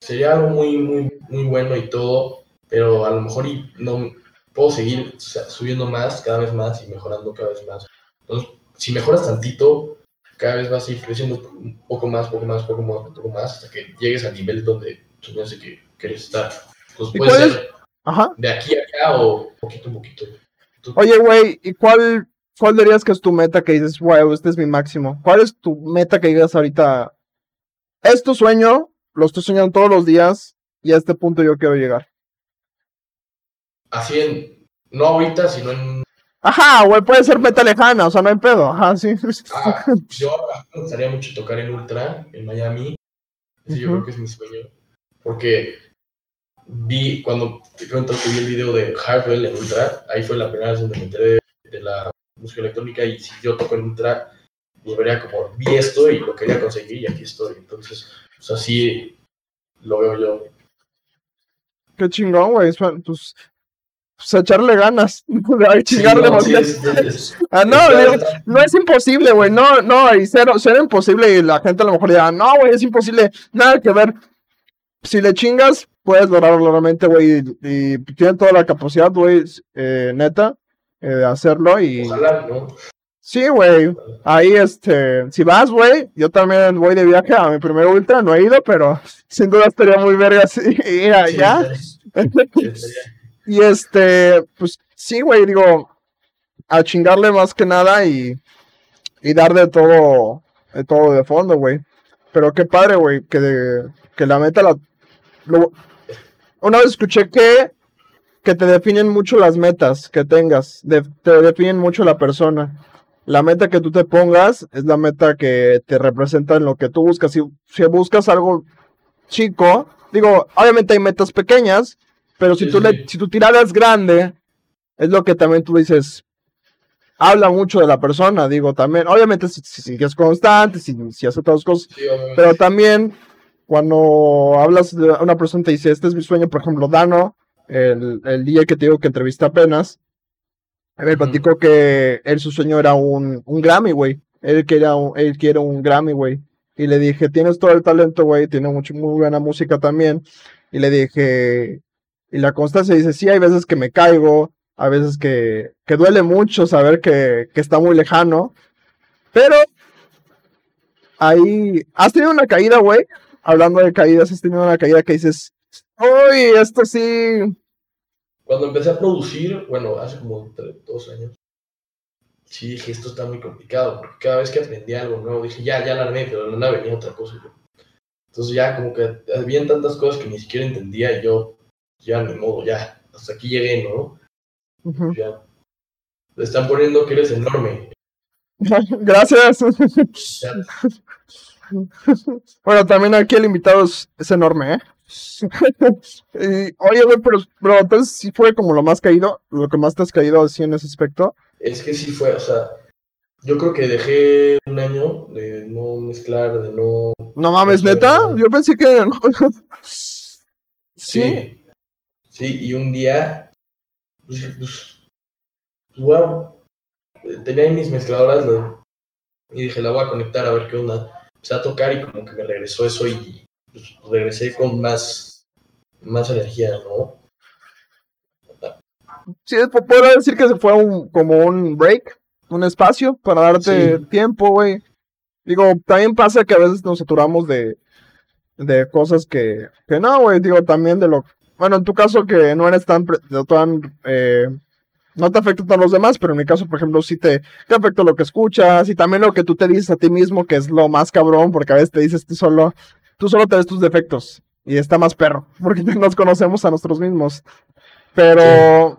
sería algo muy, muy, muy bueno y todo, pero a lo mejor y no puedo seguir subiendo más, cada vez más y mejorando cada vez más. Entonces, si mejoras tantito, cada vez vas a ir creciendo un poco más, poco más, poco más, poco más, hasta que llegues al nivel donde soñaste que quieres estar. Entonces, puede ser de aquí a acá o poquito a poquito. Oye, güey, ¿y cuál, cuál dirías que es tu meta que dices, wow, este es mi máximo? ¿Cuál es tu meta que digas ahorita? ¿Es tu sueño? lo estoy soñando todos los días y a este punto yo quiero llegar. Así en, no ahorita, sino en... Ajá, güey, puede ser meta lejana, o sea, no hay pedo, ajá, sí. Ah, yo me gustaría mucho tocar en Ultra, en Miami. Ese yo creo que es mi sueño. Porque vi, cuando te cuento que vi el video de Hardwell en Ultra, ahí fue la primera vez donde me enteré de, de la música electrónica y si yo toco en Ultra, pues vería como, vi esto y lo quería conseguir y aquí estoy. Entonces, pues así lo veo yo. Qué chingón, güey. Pues, pues echarle ganas. chingarle no, ah, no, no es imposible, güey. No, no, y cero, cero imposible. Y la gente a lo mejor dirá, no, güey, es imposible. Nada que ver. Si le chingas, puedes lograrlo realmente, güey. Y, tiene toda la capacidad, güey, eh, neta, eh, de hacerlo. Y... Ojalá, ¿no? Sí, güey. Ahí, este, si vas, güey, yo también voy de viaje a mi primer ultra, no he ido, pero sin duda estaría muy verga ir allá. Y este, pues sí, güey, digo, a chingarle más que nada y, y dar de todo, de todo de fondo, güey. Pero qué padre, güey, que, de, que la meta la... una vez escuché que, que te definen mucho las metas que tengas, te definen mucho la persona la meta que tú te pongas es la meta que te representa en lo que tú buscas. Si, si buscas algo chico, digo, obviamente hay metas pequeñas, pero si, tú Le, si tu tirada es grande, es lo que también tú dices, habla mucho de la persona, digo, también, obviamente si, si, es constante, si, si hace todas las cosas, pero también cuando hablas de una persona te dice, este es mi sueño, por ejemplo, Dano, el, el día que te digo que entrevista apenas, a ver, platico que él su sueño era un, un Grammy, güey. Él quería un, él quiere un Grammy, güey. Y le dije, tienes todo el talento, güey, tiene mucho, muy buena música también. Y le dije, y la constancia dice, sí, hay veces que me caigo, a veces que, que duele mucho saber que, que está muy lejano. Pero ahí, ¿has tenido una caída, güey? Hablando de caídas, ¿has tenido una caída que dices, uy, esto sí, cuando empecé a producir, bueno, hace como dos años, sí dije, esto está muy complicado, porque cada vez que aprendí algo nuevo, dije, ya, ya la armé, pero no nada venía otra cosa. Entonces ya como que había tantas cosas que ni siquiera entendía y yo, ya ni modo, ya, hasta aquí llegué, ¿no? Ya. Le están poniendo que eres enorme. Gracias. bueno, también aquí el invitado es enorme, ¿eh? oye, güey, pero, pero, entonces sí fue como lo más caído, lo que más te has caído así en ese aspecto. Es que sí fue, o sea, yo creo que dejé un año de no mezclar, de no. No mames, neta, yo pensé que. ¿Sí? sí, y un día, pues, pues, wow, tenía ahí mis mezcladoras y dije, la voy a conectar a ver qué onda. Empecé a tocar y como que me regresó eso y pues, regresé con más, más energía, ¿no? Sí, puedo decir que se fue un, como un break, un espacio para darte tiempo, güey. Digo, también pasa que a veces nos saturamos de, de cosas que, que no, güey. Digo, también de lo. Bueno, en tu caso que no eres tan. tan eh, no te afecta a los demás, pero en mi caso, por ejemplo, sí te, te afecta lo que escuchas y también lo que tú te dices a ti mismo, que es lo más cabrón, porque a veces te dices tú solo, tú solo te ves tus defectos y está más perro, porque nos conocemos a nosotros mismos. Pero,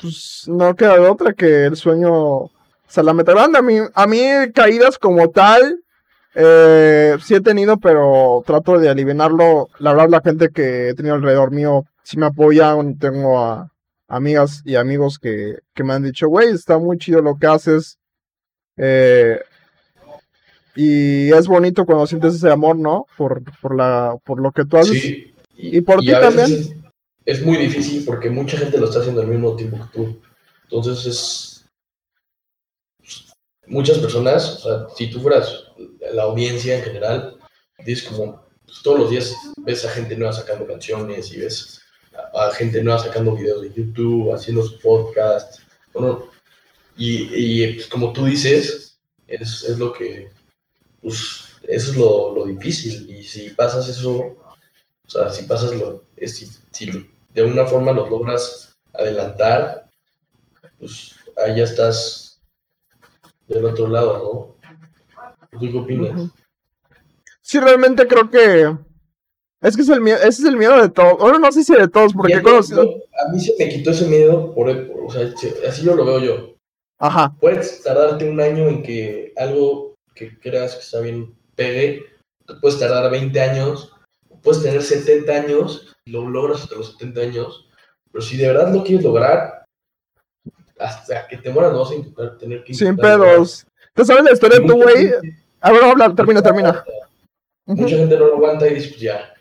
pues, no queda de otra que el sueño, o sea, la meta grande. A mí, a mí caídas como tal, eh, sí he tenido, pero trato de aliviarlo. La verdad, la gente que he tenido alrededor mío sí me apoya. Tengo a amigas y amigos que, que me han dicho, güey, está muy chido lo que haces. Eh, y es bonito cuando sientes ese amor, ¿no? Por, por, la, por lo que tú haces. Sí. Y, por ti también. Es, muy difícil porque mucha gente lo está haciendo al mismo tiempo que tú. Entonces es... Muchas personas, o sea, si tú fueras la audiencia en general, dices como pues, todos los días ves a gente nueva sacando canciones y ves a, gente nueva sacando videos de YouTube, haciendo su podcast. Bueno, y, y pues, como tú dices, es, es lo que pues eso es lo, lo, difícil. Y si pasas eso, o sea, si pasas lo, si, si de alguna forma lo logras adelantar, pues ahí ya estás del otro lado, ¿no? ¿Tú qué opinas? Sí, realmente creo que es que es el miedo, ese es el miedo de todos. Bueno, no sé si de todos, porque he conocido... A mí se me quitó ese miedo, por, o sea, así yo lo veo yo. Ajá. Puedes tardarte un año en que algo que creas que está bien pegue, puedes tardar 20 años, puedes tener 70 años y lo logras hasta los 70 años, pero si de verdad lo quieres lograr, hasta que te mueras no vas a intentar tener que... Sin pedos. ¿Tú sabes la historia de tu güey? A ver, habla, termina, termina. Mucha gente no lo aguanta y dice, pues ya,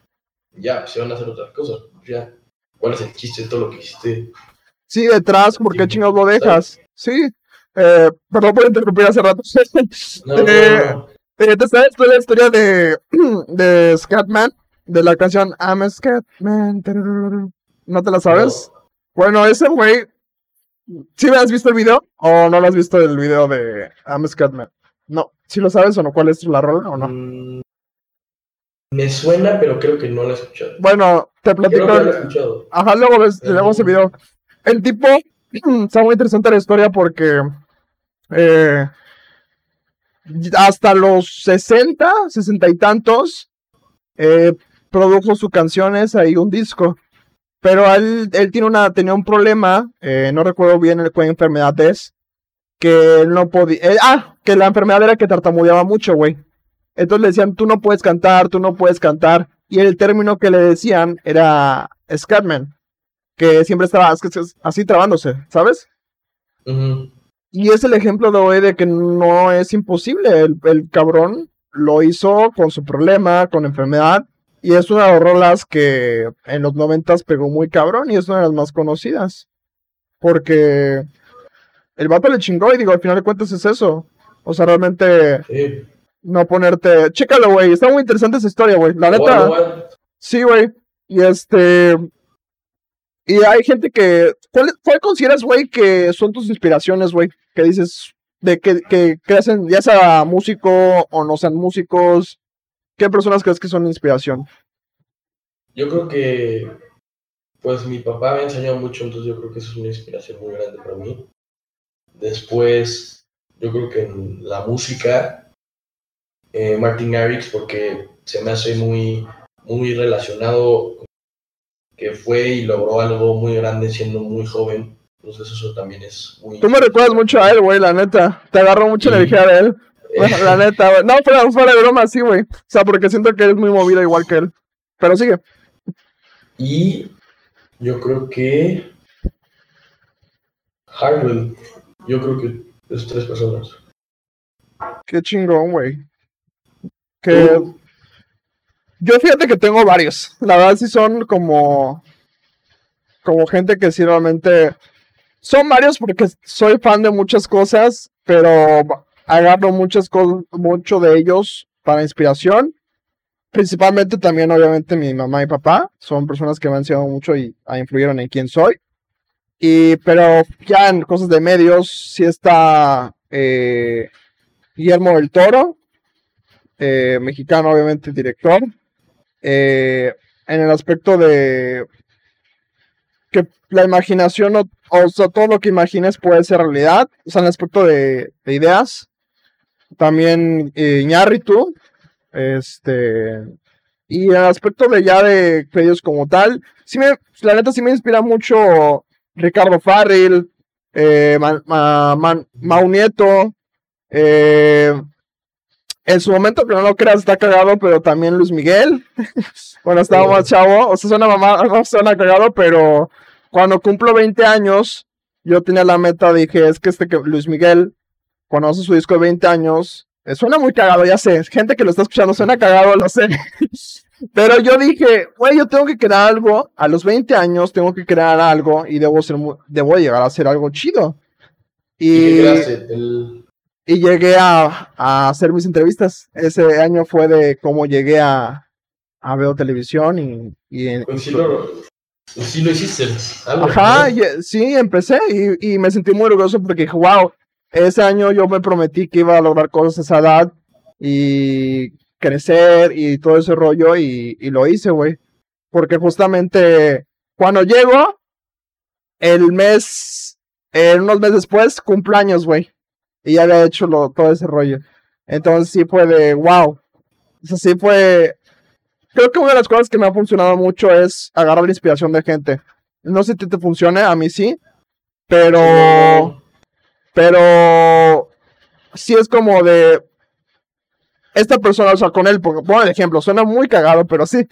ya, se van a hacer otras cosas. Pues ya, ¿cuál es el chiste de todo lo que hiciste? Sí, detrás, ¿por qué chingados lo dejas? Sí, eh, perdón por interrumpir hace rato. No, no, no. Eh, ¿Te sabes la historia de, de Scatman? De la canción I'm a Scatman. ¿No te la sabes? Bueno, ese güey. ¿Sí me has visto el video? ¿O no lo has visto el video de I'm Scatman? No. ¿Sí lo sabes o no? ¿Cuál es la rola o no? Mm, me suena, pero creo que no lo he escuchado. Bueno, te platico. Creo que lo he escuchado. Ajá, luego ves, le damos el video. El tipo, está muy interesante la historia porque eh, hasta los 60, 60 y tantos, eh, produjo sus canciones, ahí un disco. Pero él, él tiene una, tenía un problema, eh, no recuerdo bien el, qué enfermedad es, que él no podía... eh, ah, que la enfermedad era que tartamudeaba mucho, güey. Entonces le decían, tú no puedes cantar, tú no puedes cantar. Y el término que le decían era Scatman, que siempre estaba así trabándose, ¿sabes? Y es el ejemplo de hoy de que no es imposible. El, el cabrón lo hizo con su problema, con enfermedad. Y es una de las rolas que en los noventas pegó muy cabrón y es una de las más conocidas. Porque el vato le chingó y digo, al final de cuentas es eso. O sea, realmente Sí. no ponerte... Chécalo, güey. Está muy interesante esa historia, güey. La neta... Sí, güey. Y este. Y hay gente que. ¿Cuál, cuál consideras, güey, que son tus inspiraciones, güey? Que dices. De que, que crecen, ya sea músico o no sean músicos. ¿Qué personas crees que son inspiración? Yo creo que, pues mi papá me ha enseñado mucho, entonces yo creo que eso es una inspiración muy grande para mí. Después, yo creo que en la música, eh, Martin Garrix, porque se me hace muy, muy relacionado, que fue y logró algo muy grande siendo muy joven. Entonces eso también es muy... Tú me recuerdas mucho a él, güey, la neta. Te agarró mucha Sí. energía de él. La neta, güey. No, fuera, fuera de broma, sí, güey. O sea, porque siento que eres muy movida igual que él. Pero sigue. Y yo creo que Hardwell, yo creo que es tres personas. Qué chingón, güey. Que. Yo fíjate que tengo varios. La verdad sí son como. Como gente que sí realmente. Son varios porque soy fan de muchas cosas, pero agarro muchas cosas, mucho de ellos para inspiración. Principalmente también, obviamente, mi mamá y papá. Son personas que me han enseñado mucho y influyeron en quién soy. Y, pero ya en cosas de medios, sí está eh, Guillermo del Toro, eh, mexicano, obviamente, director. Eh, en el aspecto de que la imaginación, o, o sea, todo lo que imagines puede ser realidad. O sea, en el aspecto de ideas. También eh, Iñárritu, este. Y el aspecto de ya de medios como tal, sí me, la neta sí me inspira mucho Ricardo Farril, eh, Man- Mau Nieto, eh, en su momento, que no lo creas, está cagado, pero también Luis Miguel, cuando estaba más chavo, o sea, suena mamá, no suena cagado, pero cuando cumplo 20 años, yo tenía la meta, dije, es que este que Luis Miguel, cuando hace su disco de 20 años, eh, suena muy cagado, ya sé, gente que lo está escuchando suena cagado, lo sé. Pero yo dije, güey, yo tengo que crear algo, a los 20 años tengo que crear algo y debo, ser debo llegar a hacer algo chido. ¿Y qué Y, creaste? El... y llegué a, a hacer mis entrevistas. Ese año fue de cómo llegué a, a Veo Televisión y... y en- Pues sí lo, pues lo hiciste. algo, Ajá, ¿no? y, sí, empecé y, y me sentí muy orgulloso porque dije, wow, ese año yo me prometí que iba a lograr cosas a esa edad y crecer y todo ese rollo y, lo hice, güey. Porque justamente cuando llego, el mes, eh, unos meses después, cumpleaños, güey. Y ya había hecho todo ese rollo. Entonces sí fue de, wow. O sea, sí fue... Creo que una de las cosas que me ha funcionado mucho es agarrar inspiración de gente. No sé si te funcione, a mí sí. Pero... Pero... Sí es como de... Esta persona, o con él, pongo el ejemplo, suena muy cagado, pero sí.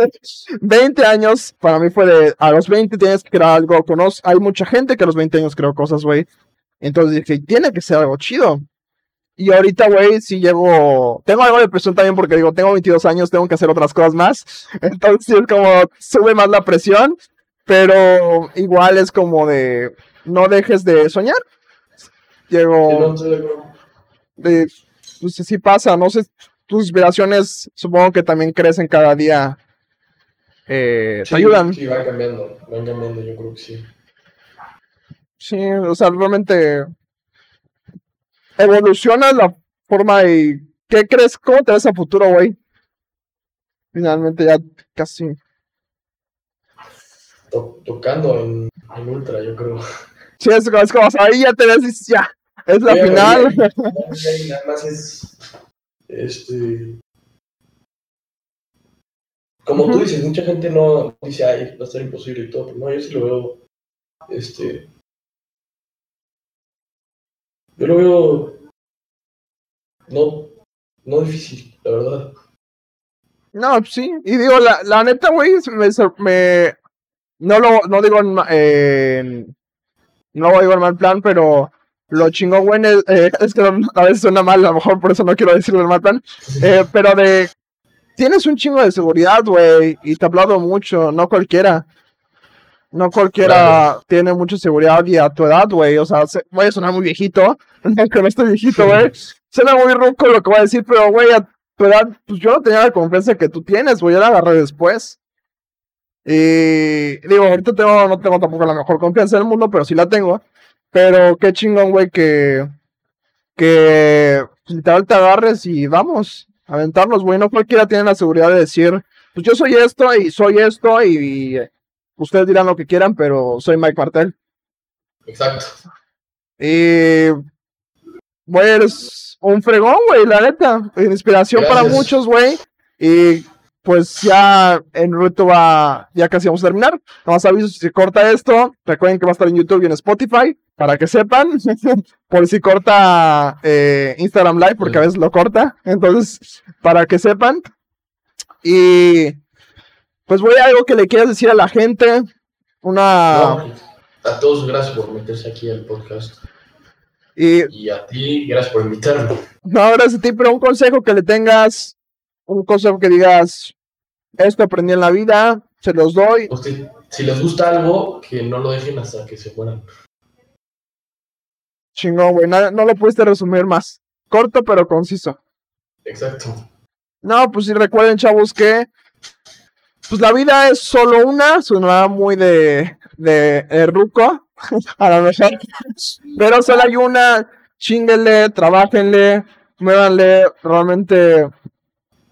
20 años, para mí fue de, a los 20 tienes que crear algo, conoz hay mucha gente que a los 20 años creó cosas, güey. Entonces dije, tiene que ser algo chido. Y ahorita, güey, sí llego. Tengo algo de presión también porque digo, tengo 22 años, tengo que hacer otras cosas más. Entonces, como sube más la presión. Pero igual es como de. No dejes de soñar. Llego. De, pues sí pasa, no sé. Tus inspiraciones supongo que también crecen cada día. Eh, te ayudan. Sí, van cambiando, van cambiando, yo creo que sí. Sí, o sea, realmente evoluciona la forma y ¿qué crees? ¿Cómo te ves a futuro, güey? Finalmente ya casi. tocando en, en, Ultra, yo creo. Sí, es, es como, ahí ya te ves, ya, es la final. nada más es, este, como tú dices, mucha gente no dice, ay, va a ser imposible y todo, pero no, yo sí lo veo, este, yo lo veo no, no difícil, la verdad. No, sí, y digo, la, la neta, güey, me, me, no lo, no digo, eh, no a digo en mal plan, pero lo chingón, güey, eh, es que a veces suena mal, a lo mejor por eso no quiero decirlo mal plan, eh, pero de, tienes un chingo de seguridad, güey, y te aplaudo mucho, no cualquiera. No cualquiera tiene mucha seguridad y a tu edad, güey. O sea, voy a sonar muy viejito, no estoy viejito, güey. Suena muy ruco lo que voy a decir, pero, güey, a tu edad, pues yo no tenía la confianza que tú tienes, güey. Yo la agarré después. Y digo, ahorita tengo, no tengo tampoco la mejor confianza del mundo, pero sí la tengo. Pero qué chingón, güey, que, que literal te agarres y vamos, aventarnos, güey. No cualquiera tiene la seguridad de decir, pues yo soy esto y soy esto y Ustedes dirán lo que quieran, pero soy Mike Martel. Exacto. Y. Güey, eres un fregón, güey, la neta. Inspiración para muchos, güey. Y pues ya en ruto va, ya casi vamos a terminar. Nomás aviso si se corta esto. Recuerden que va a estar en YouTube y en Spotify, para que sepan. Por si corta eh, Instagram Live, porque a veces lo corta. Entonces, para que sepan. Y pues voy a algo que le quieras decir a la gente. Una. a todos, gracias por meterse aquí al podcast. Y, a ti, gracias por invitarme. No, gracias a ti, pero un consejo que le tengas, un consejo que digas, esto aprendí en la vida, se los doy. si les gusta algo, que no lo dejen hasta que se mueran. Chingón, güey, no, no, lo pudiste resumir más. Corto pero conciso. Exacto. No, pues si recuerden, chavos, que pues la vida es solo una, suena muy de, de, ruco, a lo mejor, pero solo hay una, chinguenle, trabajenle, muévanle, realmente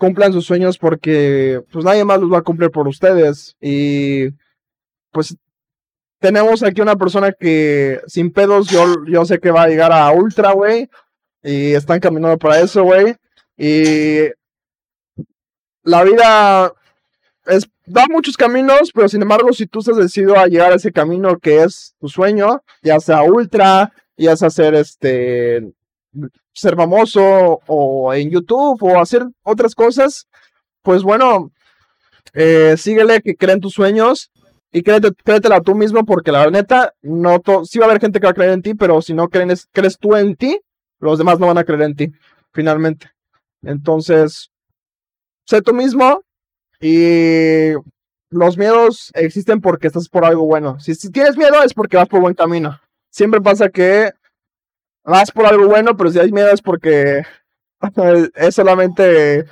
cumplan sus sueños porque pues nadie más los va a cumplir por ustedes. Y pues tenemos aquí una persona que sin pedos yo, yo sé que va a llegar a ultra, güey, y están caminando para eso, güey, y la vida es, da muchos caminos, pero sin embargo, si tú estás decidido a llegar a ese camino que es tu sueño, ya sea ultra, ya sea ser este ser famoso o en YouTube o hacer otras cosas, pues bueno, eh, síguele que creen tus sueños y créete, créetela tú mismo porque la neta, no sí va a haber gente que va a creer en ti, pero si no crees, crees tú en ti, los demás no van a creer en ti, finalmente. Entonces, sé tú mismo, y los miedos existen porque estás por algo bueno. Si, tienes miedo es porque vas por buen camino. Siempre pasa que vas por algo bueno, pero si hay miedo es porque es solamente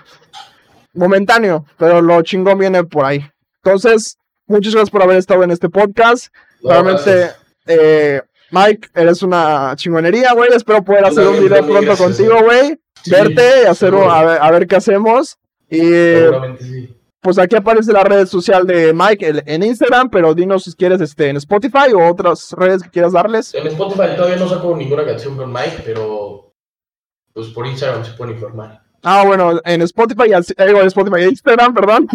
momentáneo, pero lo chingón viene por ahí. Entonces, muchas gracias por haber estado en este podcast. Realmente, eh, Mike, eres una chingonería, güey. Espero poder hacer un video pronto contigo, güey. Verte y hacer a, ver, a ver qué hacemos. Y sí pues aquí aparece la red social de Mike en Instagram, pero dinos si quieres este, en Spotify o otras redes que quieras darles. En Spotify todavía no saco ninguna canción con Mike, pero pues por Instagram se pueden informar. Ah, bueno, en Spotify, eh, en Spotify, Instagram, perdón.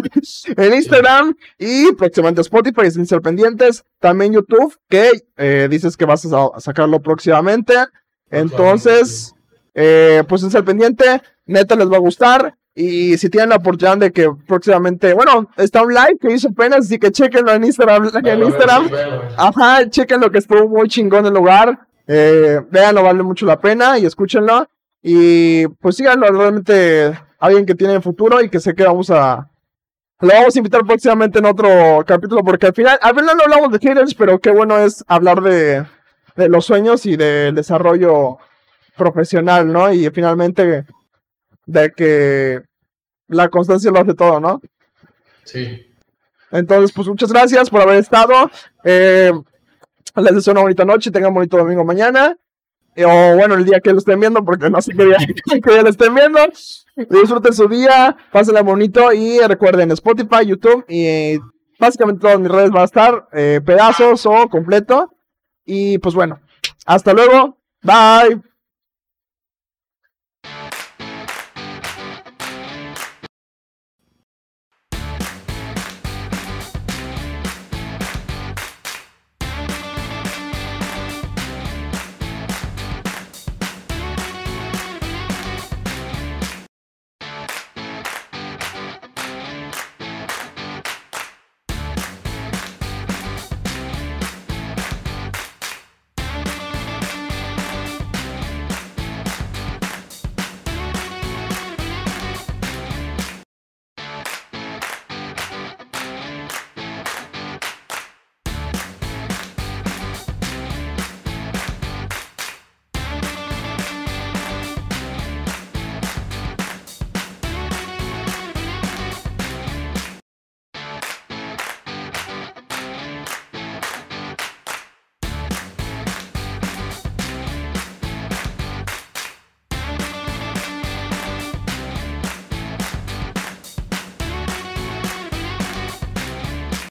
en Instagram y próximamente Spotify, sin ser pendientes. También YouTube, que eh, dices que vas a sacarlo próximamente. Entonces, eh, pues en ser pendiente, neta les va a gustar. Y si tienen la oportunidad de que próximamente, bueno, está un live que hizo apenas, así que chequenlo en Instagram. En Instagram. Ajá, chequen lo que estuvo muy chingón el lugar. Eh, véanlo, vale mucho la pena y escúchenlo. Y pues síganlo, realmente alguien que tiene futuro y que sé que vamos a... Lo vamos a invitar próximamente en otro capítulo porque al final, al final no hablamos de haters, pero qué bueno es hablar de, de los sueños y del desarrollo profesional, ¿no? Y finalmente de que la constancia lo hace todo, ¿no? Sí. Entonces, pues muchas gracias por haber estado. Eh, les deseo una bonita noche, tengan un bonito domingo mañana. Eh, o bueno, el día que lo estén viendo, porque no sé qué día, que lo estén viendo. Disfruten su día, pásenla bonito y recuerden Spotify, YouTube y básicamente todas mis redes van a estar eh, pedazos o completo. Y pues bueno, hasta luego. Bye.